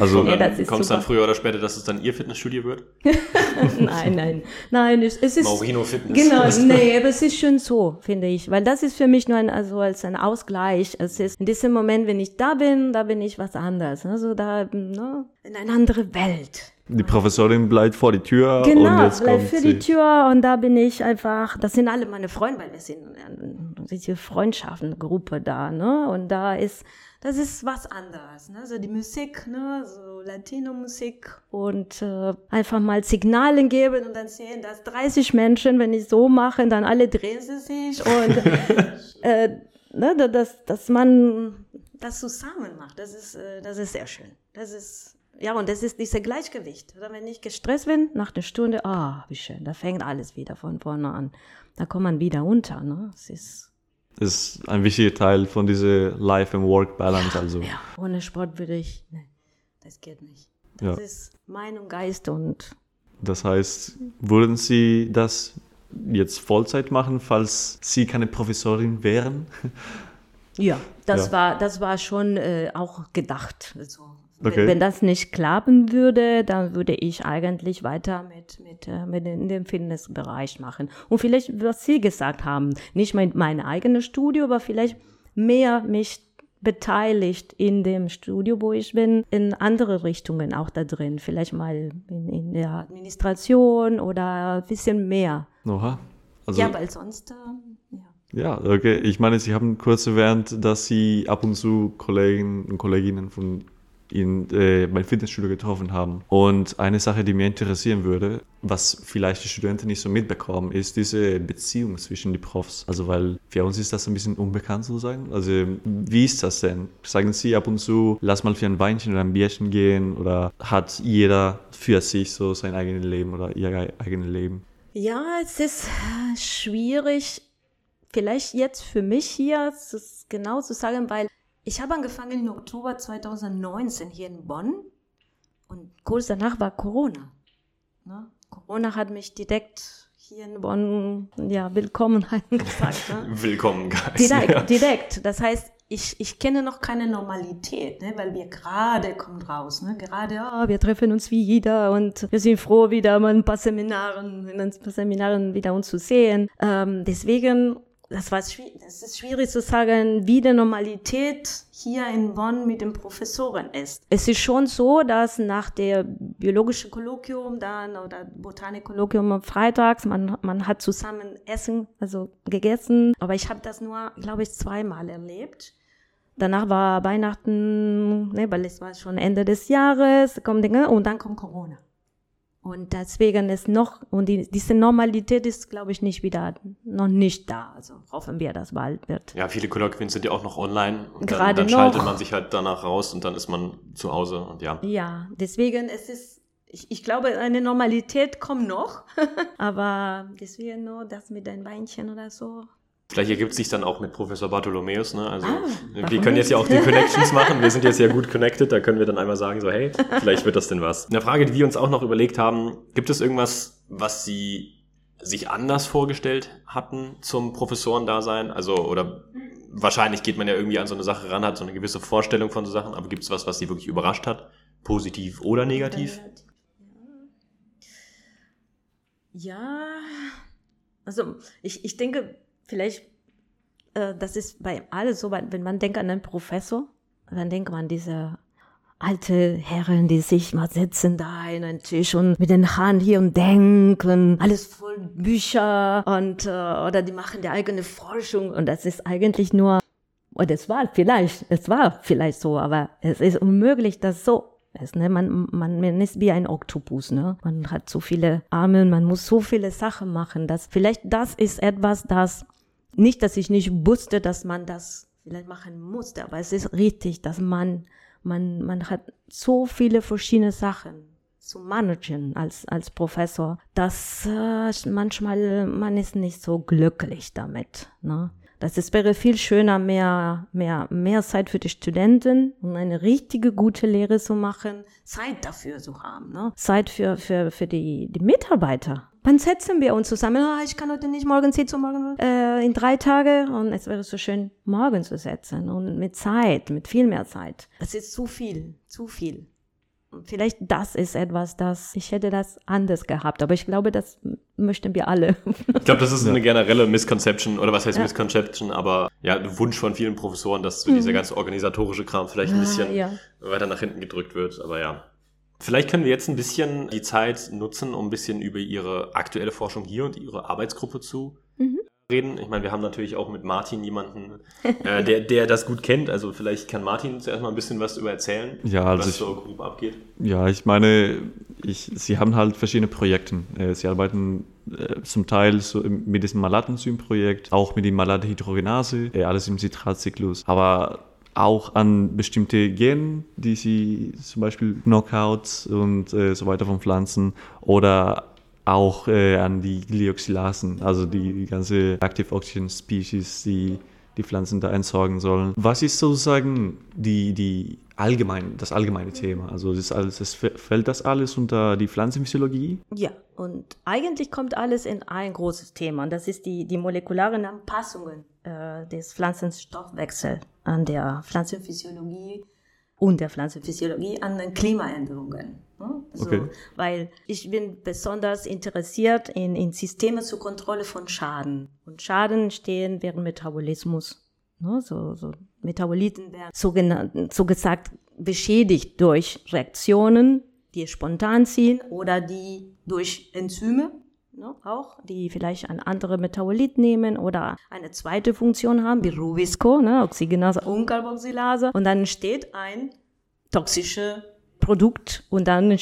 Also ist Kommt es dann super. früher oder später, dass es dann Ihr Fitnessstudio wird? nein, nein, nein, es, es ist Maurino Fitness. Genau, nee, aber es ist schön so, finde ich, weil das ist für mich nur ein, also als ein Ausgleich. Es ist in diesem Moment, wenn ich da bin, da bin ich was anderes, also da ne, in eine andere Welt. die Professorin bleibt vor die Tür und Genau, jetzt bleib kommt für sie. die Tür und da bin ich einfach, das sind alle meine Freunde, weil wir sind eine richtige Freundschaftsgruppe da, ne? Und da ist, das ist was anderes, ne? So die Musik, ne? So Latino-Musik und äh, einfach mal Signale geben und dann sehen, dass 30 Menschen, wenn ich so mache, dann alle drehen sie sich und äh, ne, da- dass, dass man das zusammen macht, das ist, äh, das ist sehr schön. Das ist, ja, und das ist dieses Gleichgewicht. Oder wenn ich gestresst bin, nach einer Stunde, ah, wie schön, da fängt alles wieder von vorne an. Da kommt man wieder unter, ne? Es ist, ist ein wichtiger Teil von dieser Life and Work Balance. Also ja, ohne Sport würde ich, ne, das geht nicht. Das Ja. ist mein und Geist und das heißt, würden Sie das jetzt Vollzeit machen, falls Sie keine Professorin wären? Ja, das Ja. war das war schon äh, auch gedacht. Also, Okay. wenn, das nicht klappen würde, dann würde ich eigentlich weiter mit mit äh, mit in dem Fitnessbereich machen und vielleicht was Sie gesagt haben, nicht mein mein eigenes Studio, aber vielleicht mehr mich beteiligt in dem Studio, wo ich bin, in andere Richtungen auch da drin. Vielleicht mal in, in der Administration oder ein bisschen mehr. Oha. Also, ja, weil sonst, äh, ja. Ja, okay. Ich meine, Sie haben kurz erwähnt, dass Sie ab und zu Kollegen und Kolleginnen von Ihnen äh, beim Fitnessstudio getroffen haben. Und eine Sache, die mir interessieren würde, was vielleicht die Studenten nicht so mitbekommen, ist diese Beziehung zwischen die Profs. Also, weil für uns ist das ein bisschen unbekannt sozusagen. Also, wie ist das denn? Sagen Sie ab und zu, lass mal für ein Weinchen oder ein Bierchen gehen? Oder hat jeder für sich so sein eigenes Leben oder ihr eigenes Leben? Ja, es ist äh, schwierig, vielleicht jetzt für mich hier zu, genau zu sagen, weil ich habe angefangen im Oktober 2019 hier in Bonn und kurz danach war Corona. Ne? Corona hat mich direkt hier in Bonn, ja, willkommen gesagt. Ne? Willkommen, Guys. Direkt, Ja. direkt. Das heißt, ich, ich kenne noch keine Normalität, ne? weil wir gerade kommen raus, ne? gerade, ah, wir treffen uns wieder und wir sind froh, wieder mal ein paar Seminaren, in ein paar Seminaren wieder uns zu sehen. Ähm, deswegen, das war das ist schwierig zu sagen, wie die Normalität hier in Bonn mit den Professoren ist. Es ist schon so, dass nach der biologischen Kolloquium dann oder Botanikkolloquium am Freitags, man, man hat zusammen Essen, also gegessen, aber ich habe das nur, glaube ich, zweimal erlebt. Danach war Weihnachten, ne, weil es war schon Ende des Jahres, kommt Dinge und dann kommt Corona. Und deswegen ist noch, und die, diese Normalität ist, glaube ich, nicht wieder, noch nicht da. Also hoffen wir, dass bald wird. Ja, viele Kolloquien sind ja auch noch online. Und dann, Gerade dann noch. schaltet man sich halt danach raus und dann ist man zu Hause und ja. Ja, deswegen es ist ich, ich glaube, eine Normalität kommt noch, aber deswegen nur das mit ein Weinchen oder so. Vielleicht ergibt sich dann auch mit Professor Bartholomäus, ne? Also Ah, wir können jetzt ja auch die Connections machen. Wir sind jetzt ja gut connected, da können wir dann einmal sagen, so, hey, vielleicht wird das denn was. Eine Frage, die wir uns auch noch überlegt haben, gibt es irgendwas, was Sie sich anders vorgestellt hatten zum Professorendasein? Also, oder wahrscheinlich geht man ja irgendwie an so eine Sache ran, hat so eine gewisse Vorstellung von so Sachen, aber gibt es was, was Sie wirklich überrascht hat? Positiv oder negativ? Ja, also ich, ich denke, vielleicht, äh, das ist bei alles so, wenn man denkt an einen Professor, dann denkt man diese alte Herren, die sich mal sitzen da in einen Tisch und mit den Haaren hier und denken, alles voll Bücher und äh, oder die machen die eigene Forschung und das ist eigentlich nur und es war vielleicht, es war vielleicht so, aber es ist unmöglich, dass so ist. Ne? Man, man, man ist wie ein Oktopus. Ne? Man hat so viele Arme, man muss so viele Sachen machen. Dass vielleicht das ist etwas, das nicht, dass ich nicht wusste, dass man das vielleicht machen musste, aber es ist richtig, dass man man, man hat so viele verschiedene Sachen zu managen als, als Professor, dass äh, manchmal man ist nicht so glücklich damit. Ne? Das ist, wäre viel schöner, mehr, mehr, mehr Zeit für die Studenten und eine richtige gute Lehre zu machen, Zeit dafür zu haben, ne? Zeit für, für, für die, die Mitarbeiter. Wann setzen wir uns zusammen? Oh, ich kann heute nicht morgen sitzen, morgen äh, in drei Tage. Und es wäre so schön, morgen zu setzen und mit Zeit, mit viel mehr Zeit. Das ist zu viel, zu viel. Vielleicht das ist etwas, das ich hätte das anders gehabt, aber ich glaube, das möchten wir alle. Ich glaube, das ist ja. eine generelle Misconception oder was heißt ja. Misconception, aber ja, ein Wunsch von vielen Professoren, dass so mhm. dieser ganze organisatorische Kram vielleicht ein bisschen ja, weiter nach hinten gedrückt wird, aber ja. Vielleicht können wir jetzt ein bisschen die Zeit nutzen, um ein bisschen über Ihre aktuelle Forschung hier und Ihre Arbeitsgruppe zu reden. Ich meine, wir haben natürlich auch mit Martin jemanden, äh, der, der das gut kennt. Also vielleicht kann Martin zuerst mal ein bisschen was über erzählen, ja, also was ich, so grob abgeht. Ja, ich meine, ich, sie haben halt verschiedene Projekte. Äh, sie arbeiten äh, zum Teil so mit diesem Malatenzym-Projekt, auch mit dem Malatehydrogenase, äh, alles im Citratzyklus. Aber auch an bestimmte Gene, die sie zum Beispiel Knockouts und äh, so weiter von Pflanzen oder auch äh, an die Glyoxylasen, also die, ganze Active Oxygen Species, die die Pflanzen da entsorgen sollen. Was ist sozusagen die, die allgemein, das allgemeine Thema? Also das alles, das fällt das alles unter die Pflanzenphysiologie? Ja, und eigentlich kommt alles in ein großes Thema und das ist die, die molekularen Anpassungen äh, des Pflanzenstoffwechsels an der Pflanzenphysiologie und der Pflanzenphysiologie an den Klimaänderungen. So, okay. Weil ich bin besonders interessiert in, in Systeme zur Kontrolle von Schaden. Und Schaden entstehen während Metabolismus. Ne? So, so Metaboliten werden so, so gesagt beschädigt durch Reaktionen, die spontan ziehen oder die durch Enzyme ne, auch, die vielleicht ein anderes Metabolit nehmen oder eine zweite Funktion haben, wie Rubisco, ne, Oxygenase und Carboxylase. Und dann entsteht ein toxisches Produkt und dann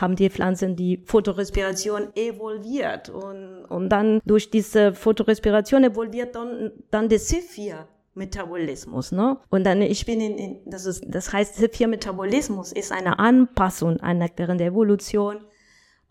haben die Pflanzen die Photorespiration evolviert und, und dann durch diese Photorespiration evolviert dann, dann der C4 Metabolismus, ne? Und dann ich bin in, in das ist das heißt C4 Metabolismus ist eine Anpassung einer während der Evolution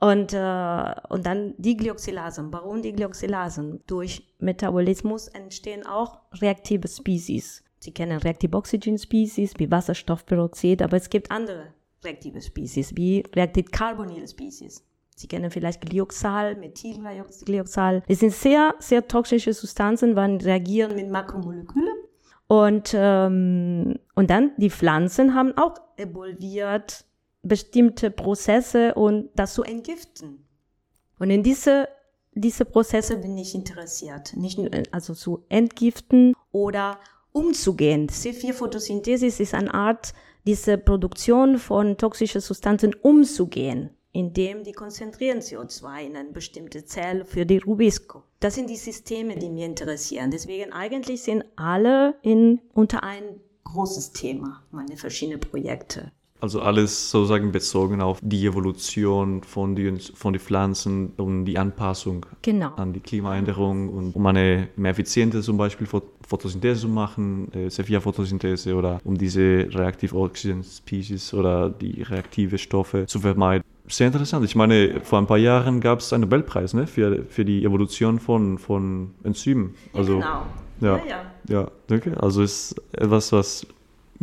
und, äh, und dann die Glyoxylasen. Warum die Glyoxylasen? Durch Metabolismus entstehen auch reaktive Species. Sie kennen reaktive Oxygen Species wie Wasserstoffperoxid, aber es gibt andere reaktive Species wie reaktive Carbonyl Species. Sie kennen vielleicht Glyoxal, Methylglyoxal. Das sind sehr, sehr toxische Substanzen, die reagieren mit Makromolekülen. Und, ähm, und dann die Pflanzen haben auch evolviert bestimmte Prozesse und das zu entgiften. Und in diese, diese Prozesse bin ich interessiert. Nicht also zu entgiften oder umzugehen. C4-Photosynthesis ist eine Art, diese Produktion von toxischen Substanzen umzugehen, indem die konzentrieren CO2 in eine bestimmte Zelle für die Rubisco. Das sind die Systeme, die mir interessieren. Deswegen eigentlich sind alle in, unter ein großes Thema, meine verschiedenen Projekte. Also alles sozusagen bezogen auf die Evolution von den von die Pflanzen und die Anpassung genau. an die Klimaänderung und um eine mehr effiziente zum Beispiel Photosynthese zu machen, äh, Cephia-Photosynthese oder um diese Reactive Oxygen Species oder die reaktive Stoffe zu vermeiden. Sehr interessant. Ich meine, vor ein paar Jahren gab es einen Nobelpreis ne, für, für die Evolution von, von Enzymen. Also, ja, genau. Ja, ja, ja. ja danke. Also ist etwas, was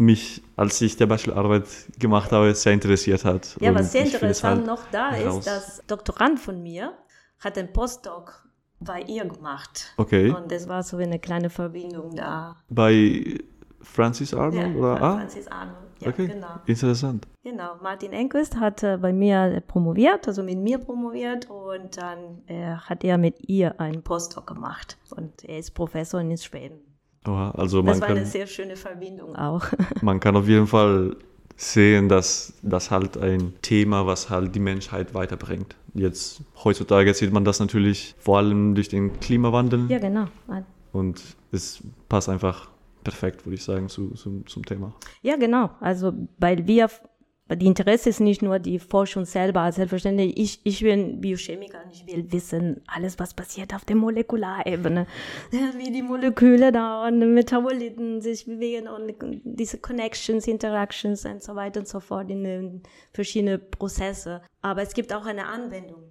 mich, als ich der Bachelorarbeit gemacht habe, sehr interessiert hat. Ja, was sehr interessant halt noch da raus. ist, dass Doktorand von mir hat einen Postdoc bei ihr gemacht. Okay. Und das war so eine kleine Verbindung da. Bei Francis Arnold? Ja, oder? Ah? Francis Arnold. Ja, okay. genau. Interessant. Genau, Martin Enquist hat äh, bei mir promoviert, also mit mir promoviert und dann äh, hat er mit ihr einen Postdoc gemacht und er ist Professor in Schweden. Also das war kann, eine sehr schöne Verbindung auch. Man kann auf jeden Fall sehen, dass das halt ein Thema, was halt die Menschheit weiterbringt. Jetzt heutzutage sieht man das natürlich vor allem durch den Klimawandel. Ja, genau. Und es passt einfach perfekt, würde ich sagen, zu, zu, zum Thema. Ja, genau. Also, weil wir die Interesse ist nicht nur die Forschung selber, selbstverständlich, ich, ich bin Biochemiker und ich will wissen, alles, was passiert auf der Molekularebene, wie die Moleküle da und Metaboliten sich bewegen und diese Connections, Interactions und so weiter und so fort in den verschiedenen Prozesse. Aber es gibt auch eine Anwendung.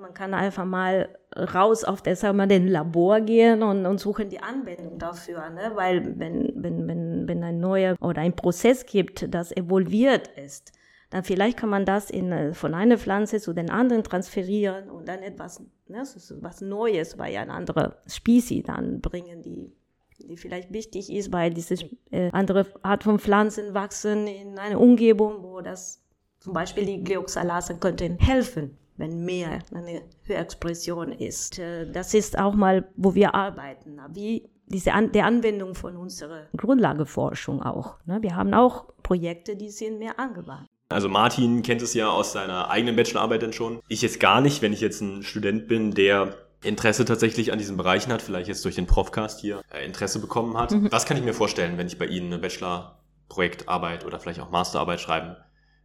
Man kann einfach mal raus auf das, wir, den Labor gehen und, und suchen die Anwendung dafür, ne? weil wenn, wenn, wenn, wenn ein neuer oder ein Prozess gibt, das evolviert ist, dann vielleicht kann man das in, von einer Pflanze zu den anderen transferieren und dann etwas, ne, was Neues bei einer anderen Species dann bringen, die die vielleicht wichtig ist, weil diese äh, andere Art von Pflanzen wachsen in einer Umgebung, wo das zum Beispiel die Glyoxalasen könnten helfen wenn mehr eine Höherexpression ist. Äh, das ist auch mal, wo wir arbeiten. Wie diese An der Anwendung von unserer Grundlageforschung auch. Ne? Wir haben auch Projekte, die sind mehr angewandt. Also Martin kennt es ja aus seiner eigenen Bachelorarbeit dann schon. Ich jetzt gar nicht, wenn ich jetzt ein Student bin, der Interesse tatsächlich an diesen Bereichen hat, vielleicht jetzt durch den Profcast hier äh, Interesse bekommen hat. Mhm. Was kann ich mir vorstellen, wenn ich bei Ihnen eine Bachelor-Projektarbeit oder vielleicht auch Masterarbeit schreiben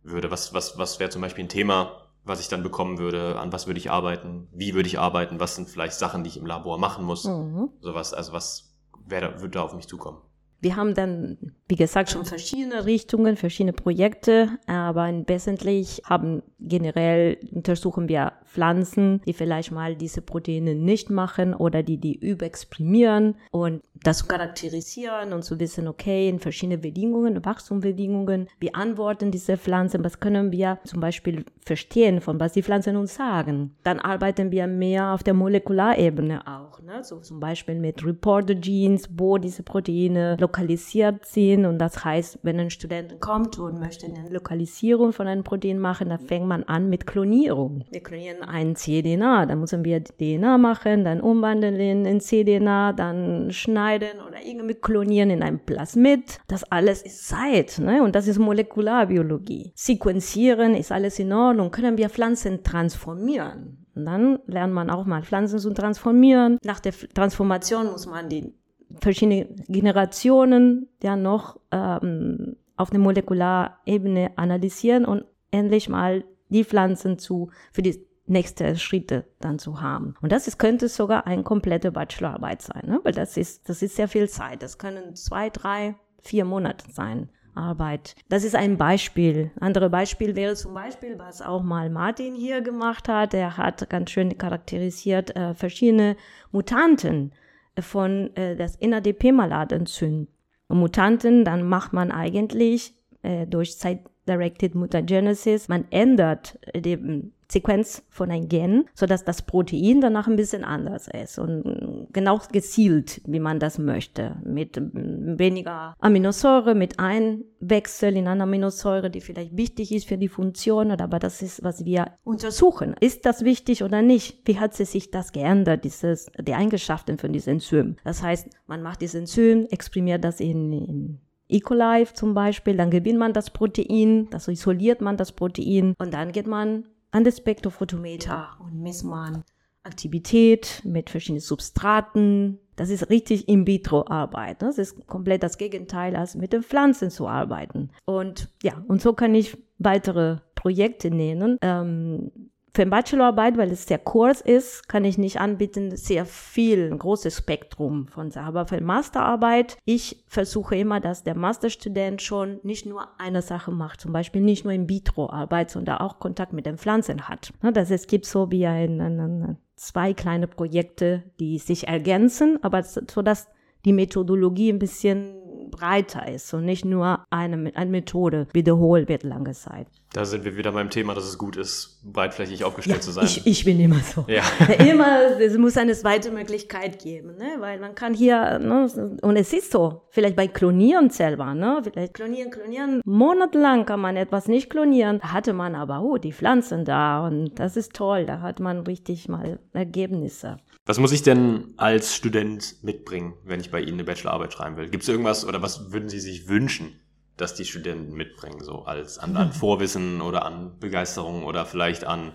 würde? Was, was, was wäre zum Beispiel ein Thema, was ich dann bekommen würde, an was würde ich arbeiten, wie würde ich arbeiten, was sind vielleicht Sachen, die ich im Labor machen muss, mhm. sowas, also was wer würde da auf mich zukommen? Wir haben dann, wie gesagt, schon verschiedene Richtungen, verschiedene Projekte, aber im Wesentlichen haben generell untersuchen wir Pflanzen, die vielleicht mal diese Proteine nicht machen oder die die überexprimieren und das zu charakterisieren und zu wissen, okay, in verschiedenen Bedingungen, Wachstumsbedingungen, wie antworten diese Pflanzen, was können wir zum Beispiel verstehen, von was die Pflanzen uns sagen. Dann arbeiten wir mehr auf der Molekularebene auch, ne? so zum Beispiel mit Reporter Genes, wo diese Proteine lokalisiert sind und das heißt, wenn ein Student kommt und möchte eine Lokalisierung von einem Protein machen, dann fängt man an mit Klonierung. Wir klonieren ein cDNA, dann müssen wir DNA machen, dann umwandeln in cDNA, dann schneiden oder irgendwie klonieren in ein Plasmid. Das alles ist Zeit, ne? Und das ist Molekularbiologie. Sequenzieren ist alles in Ordnung. Können wir Pflanzen transformieren? Und dann lernt man auch mal Pflanzen zu transformieren. Nach der Transformation muss man die verschiedenen Generationen ja noch ähm, auf der Molekularebene analysieren und endlich mal die Pflanzen zu, für die nächste Schritte dann zu haben. Und das ist, könnte sogar eine komplette Bachelorarbeit sein, ne? weil das ist, das ist sehr viel Zeit. Das können zwei, drei, vier Monate sein. Arbeit. Das ist ein Beispiel. Andere Beispiel wäre zum Beispiel, was auch mal Martin hier gemacht hat. Er hat ganz schön charakterisiert äh, verschiedene Mutanten von äh, das NADP-Malatenzym. Mutanten, dann macht man eigentlich äh, durch Site-Directed Mutagenesis, man ändert die Sequenz von einem Gen, sodass das Protein danach ein bisschen anders ist und genau gezielt, wie man das möchte, mit weniger Aminosäure, mit einem Wechsel in eine Aminosäure, die vielleicht wichtig ist für die Funktion, aber das ist, was wir untersuchen. Ist das wichtig oder nicht? Wie hat sich das geändert, dieses, die Eigenschaften von diesem Enzym? Das heißt, man macht dieses Enzym, exprimiert das in, in E. coli zum Beispiel, dann gewinnt man das Protein, also isoliert man das Protein und dann geht man an das Spektrophotometer und misst man Aktivität mit verschiedenen Substraten. Das ist richtig In-vitro-Arbeit. Das ist komplett das Gegenteil, als mit den Pflanzen zu arbeiten. Und ja, und so kann ich weitere Projekte nennen. Ähm, für Bachelorarbeit, weil es sehr kurz ist, kann ich nicht anbieten sehr viel, ein großes Spektrum von Sachen. Aber für Masterarbeit, ich versuche immer, dass der Masterstudent schon nicht nur eine Sache macht, zum Beispiel nicht nur in Vitro-Arbeit, sondern auch Kontakt mit den Pflanzen hat. Dass es gibt so wie ein, ein, ein, zwei kleine Projekte, die sich ergänzen, aber so dass die Methodologie ein bisschen breiter ist und nicht nur eine, eine Methode wiederholt wird lange Zeit. Da sind wir wieder beim Thema, dass es gut ist, breitflächig aufgestellt ja, zu sein. Ich, ich bin immer so. Ja. immer, es muss eine zweite Möglichkeit geben, ne? weil man kann hier, ne? und es ist so, vielleicht bei Klonieren selber, ne? vielleicht klonieren, klonieren, monatelang kann man etwas nicht klonieren, da hatte man aber, oh, die Pflanzen da und das ist toll, da hat man richtig mal Ergebnisse. Was muss ich denn als Student mitbringen, wenn ich bei Ihnen eine Bachelorarbeit schreiben will? Gibt es irgendwas oder was würden Sie sich wünschen, das die Studenten mitbringen, so als an, an Vorwissen oder an Begeisterung oder vielleicht an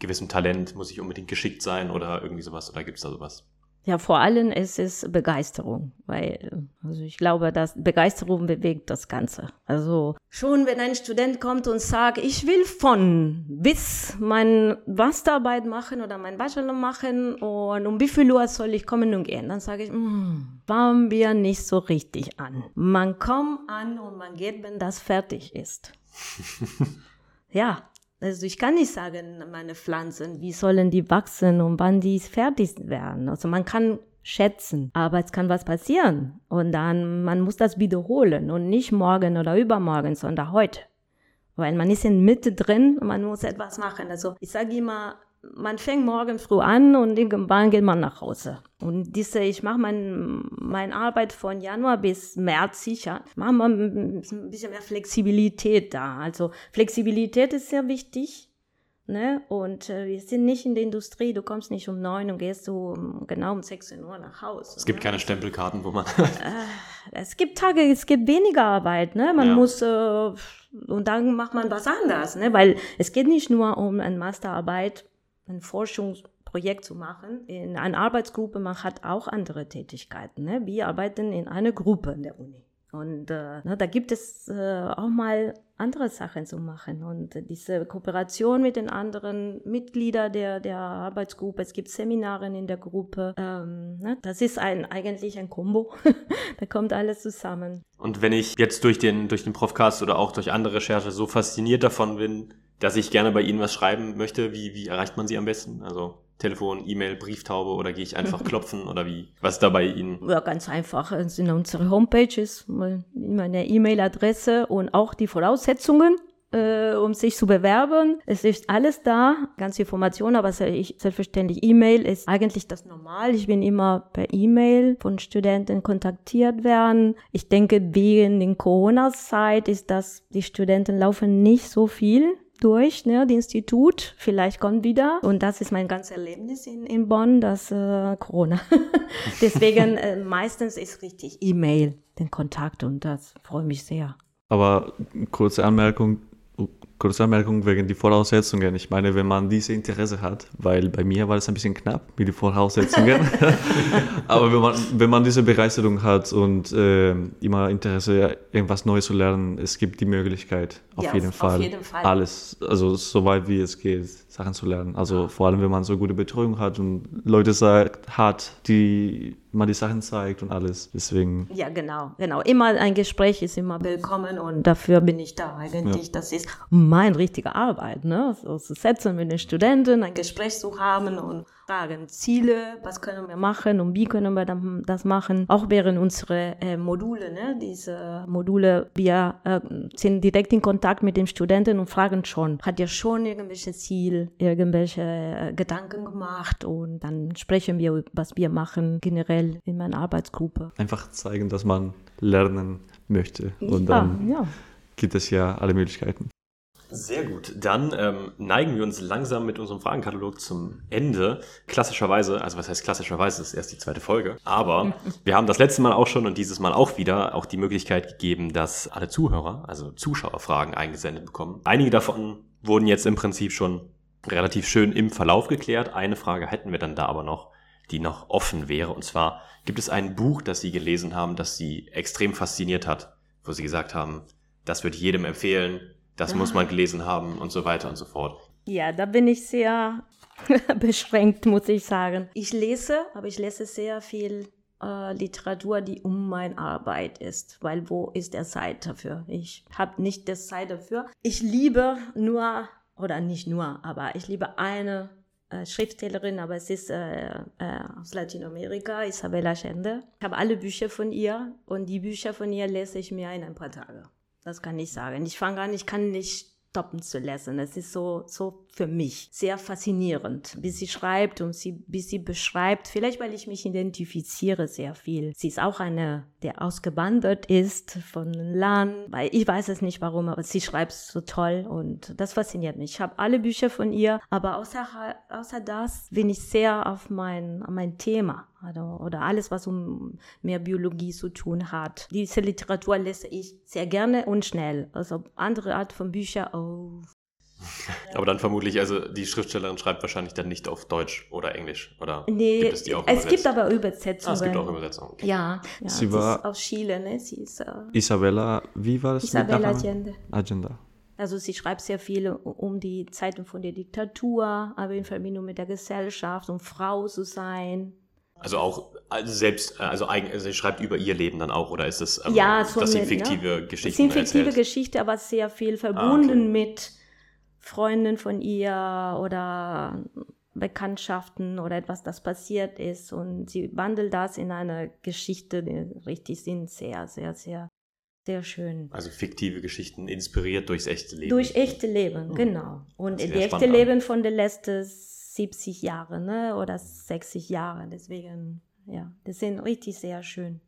gewissem Talent, muss ich unbedingt geschickt sein oder irgendwie sowas oder gibt es da sowas? Ja, vor allem ist es Begeisterung, weil also ich glaube, dass Begeisterung bewegt das Ganze. Also schon, wenn ein Student kommt und sagt, ich will von bis mein Masterarbeit machen oder mein Bachelor machen und um wie viel Uhr soll ich kommen und gehen, dann sage ich, mm, fangen wir nicht so richtig an. Man kommt an und man geht, wenn das fertig ist. ja, also ich kann nicht sagen, meine Pflanzen, wie sollen die wachsen und wann die fertig werden. Also man kann schätzen, aber es kann was passieren und dann man muss das wiederholen und nicht morgen oder übermorgen, sondern heute. Weil man ist in Mitte drin und man muss etwas machen. Also ich sage immer, man fängt morgen früh an und irgendwann geht man nach Hause. Und diese, ich mache mein, meine Arbeit von Januar bis März sicher. Machen wir ein bisschen mehr Flexibilität da. Also Flexibilität ist sehr wichtig. Ne? Und äh, wir sind nicht in der Industrie, du kommst nicht um neun und gehst so genau um 16 Uhr nach Hause. Es gibt ne? keine Stempelkarten, wo man. äh, es gibt Tage, es gibt weniger Arbeit, ne? Man Ja. muss äh, und dann macht man was anderes, ne? Weil es geht nicht nur um eine Masterarbeit, ein Forschungsprojekt zu machen. In einer Arbeitsgruppe, man hat auch andere Tätigkeiten. Ne? Wir arbeiten in einer Gruppe in der Uni. Und äh, ne, da gibt es äh, auch mal andere Sachen zu machen. Und diese Kooperation mit den anderen Mitgliedern der, der Arbeitsgruppe, es gibt Seminare in der Gruppe, ähm, ne, das ist ein, eigentlich ein Kombo. da kommt alles zusammen. Und wenn ich jetzt durch den, durch den Profcast oder auch durch andere Recherche so fasziniert davon bin, dass ich gerne bei Ihnen was schreiben möchte, wie, wie erreicht man Sie am besten? Also Telefon, E-Mail, Brieftaube oder gehe ich einfach klopfen oder wie? Was ist da bei Ihnen? Ja, ganz einfach. Es sind unsere Homepages, meine E-Mail-Adresse und auch die Voraussetzungen, äh, um sich zu bewerben. Es ist alles da, ganze Informationen, aber se- ich, selbstverständlich E-Mail ist eigentlich das Normal. Ich bin immer per E-Mail von Studenten kontaktiert werden. Ich denke, wegen den Corona-Zeit ist das, die Studenten laufen nicht so viel durch, ne, die Institut, vielleicht kommt wieder. Und das ist mein ganzes Erlebnis in, in Bonn, das äh, Corona. Deswegen äh, meistens ist richtig E-Mail, den Kontakt und das freut mich sehr. Aber kurze Anmerkung, kurze Anmerkung wegen die Voraussetzungen. Ich meine, wenn man diese Interesse hat, weil bei mir war es ein bisschen knapp mit den Voraussetzungen. Aber wenn man, wenn man diese Begeisterung hat und äh, immer Interesse, irgendwas Neues zu lernen, es gibt die Möglichkeit, auf, Ja, jeden, auf Fall, jeden Fall. alles, also so weit wie es geht, Sachen zu lernen. Also vor allem, wenn man so gute Betreuung hat und Leute sagt, hat, die man die Sachen zeigt und alles. Deswegen Ja, genau, genau. Immer ein Gespräch ist immer willkommen und dafür bin ich da eigentlich. Das ist meine richtige Arbeit, ne? So zu setzen mit den Studenten, ein Gespräch zu haben und fragen Ziele, was können wir machen und wie können wir dann das machen. Auch während unsere äh, Module, ne? Diese Module, wir äh, sind direkt in Kontakt mit den Studenten und fragen schon, hat ihr schon irgendwelche Ziel, irgendwelche äh, Gedanken gemacht und dann sprechen wir, was wir machen generell in meiner Arbeitsgruppe. einfach zeigen, dass man lernen möchte. Und dann ja, ja. gibt es ja alle Möglichkeiten. Sehr gut. Dann ähm, neigen wir uns langsam mit unserem Fragenkatalog zum Ende. Klassischerweise, also was heißt klassischerweise, das ist erst die zweite Folge. Aber wir haben das letzte Mal auch schon und dieses Mal auch wieder auch die Möglichkeit gegeben, dass alle Zuhörer, also Zuschauer, Fragen eingesendet bekommen. Einige davon wurden jetzt im Prinzip schon relativ schön im Verlauf geklärt. Eine Frage hätten wir dann da aber noch, die noch offen wäre. Und zwar, gibt es ein Buch, das Sie gelesen haben, das Sie extrem fasziniert hat, wo Sie gesagt haben, das würde ich jedem empfehlen, das muss man gelesen haben und so weiter und so fort. Ja, da bin ich sehr beschränkt, muss ich sagen. Ich lese, aber ich lese sehr viel äh, Literatur, die um meine Arbeit ist, weil wo ist der Zeit dafür? Ich habe nicht das Zeit dafür. Ich liebe nur, oder nicht nur, aber ich liebe eine äh, Schriftstellerin, aber es ist äh, äh, aus Lateinamerika, Isabella Allende. Ich habe alle Bücher von ihr und die Bücher von ihr lese ich mir in ein paar Tage. Das kann ich sagen. Ich fange an, ich kann nicht stoppen zu lesen. Es ist so, so für mich sehr faszinierend, wie sie schreibt und sie, wie sie beschreibt. Vielleicht, weil ich mich identifiziere sehr viel. Sie ist auch eine, der ausgewandert ist von Land, weil ich weiß es nicht warum, aber sie schreibt so toll und das fasziniert mich. Ich habe alle Bücher von ihr, aber außer, außer das bin ich sehr auf mein, auf mein Thema oder, oder alles, was um mehr Biologie zu tun hat. Diese Literatur lese ich sehr gerne und schnell. Also andere Art von Büchern, oh. Aber dann vermutlich, also die Schriftstellerin schreibt wahrscheinlich dann nicht auf Deutsch oder Englisch, oder Nee, gibt es die auch es gibt aber Ah, Übersetzungen. es gibt auch Übersetzungen. Okay. Ja, ja Sie war- ist aus Chile, ne? Sie ist äh, Isabella, wie war das? mit Isabella? Allende. Agenda. Also sie schreibt sehr viel um die Zeiten von der Diktatur, aber in Verbindung mit der Gesellschaft, um Frau zu sein. Also auch also selbst, äh, also, eigen, also sie schreibt über ihr Leben dann auch, oder ist es, ähm, Ja, so dass sie mit, fiktive ne? Es Geschichten sind fiktive erzählt? Geschichten, aber sehr viel verbunden okay. mit Freunden von ihr oder Bekanntschaften oder etwas, das passiert ist. Und sie wandelt das in eine Geschichte, die richtig sind, sehr, sehr, sehr, sehr schön. Also fiktive Geschichten inspiriert durchs echte Leben. Durch echte Leben, genau. Und das echte spannend an. Leben von den letzten 70 Jahren ne? oder 60 Jahren. Deswegen, ja, das sind richtig sehr schön.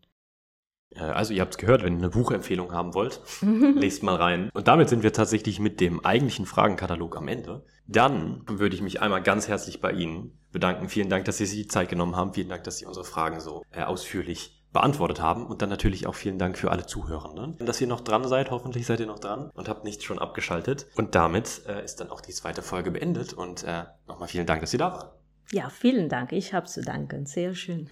Äh, Also ihr habt es gehört, wenn ihr eine Buchempfehlung haben wollt, lest mal rein. Und damit sind wir tatsächlich mit dem eigentlichen Fragenkatalog am Ende. Dann würde ich mich einmal ganz herzlich bei Ihnen bedanken. Vielen Dank, dass Sie sich die Zeit genommen haben. Vielen Dank, dass Sie unsere Fragen so äh, ausführlich beantwortet haben. Und dann natürlich auch vielen Dank für alle Zuhörenden, dass ihr noch dran seid. Hoffentlich seid ihr noch dran und habt nicht schon abgeschaltet. Und damit äh, ist dann auch die zweite Folge beendet. Und äh, nochmal vielen Dank, dass Sie da waren. Ja, vielen Dank. Ich habe zu danken. Sehr schön.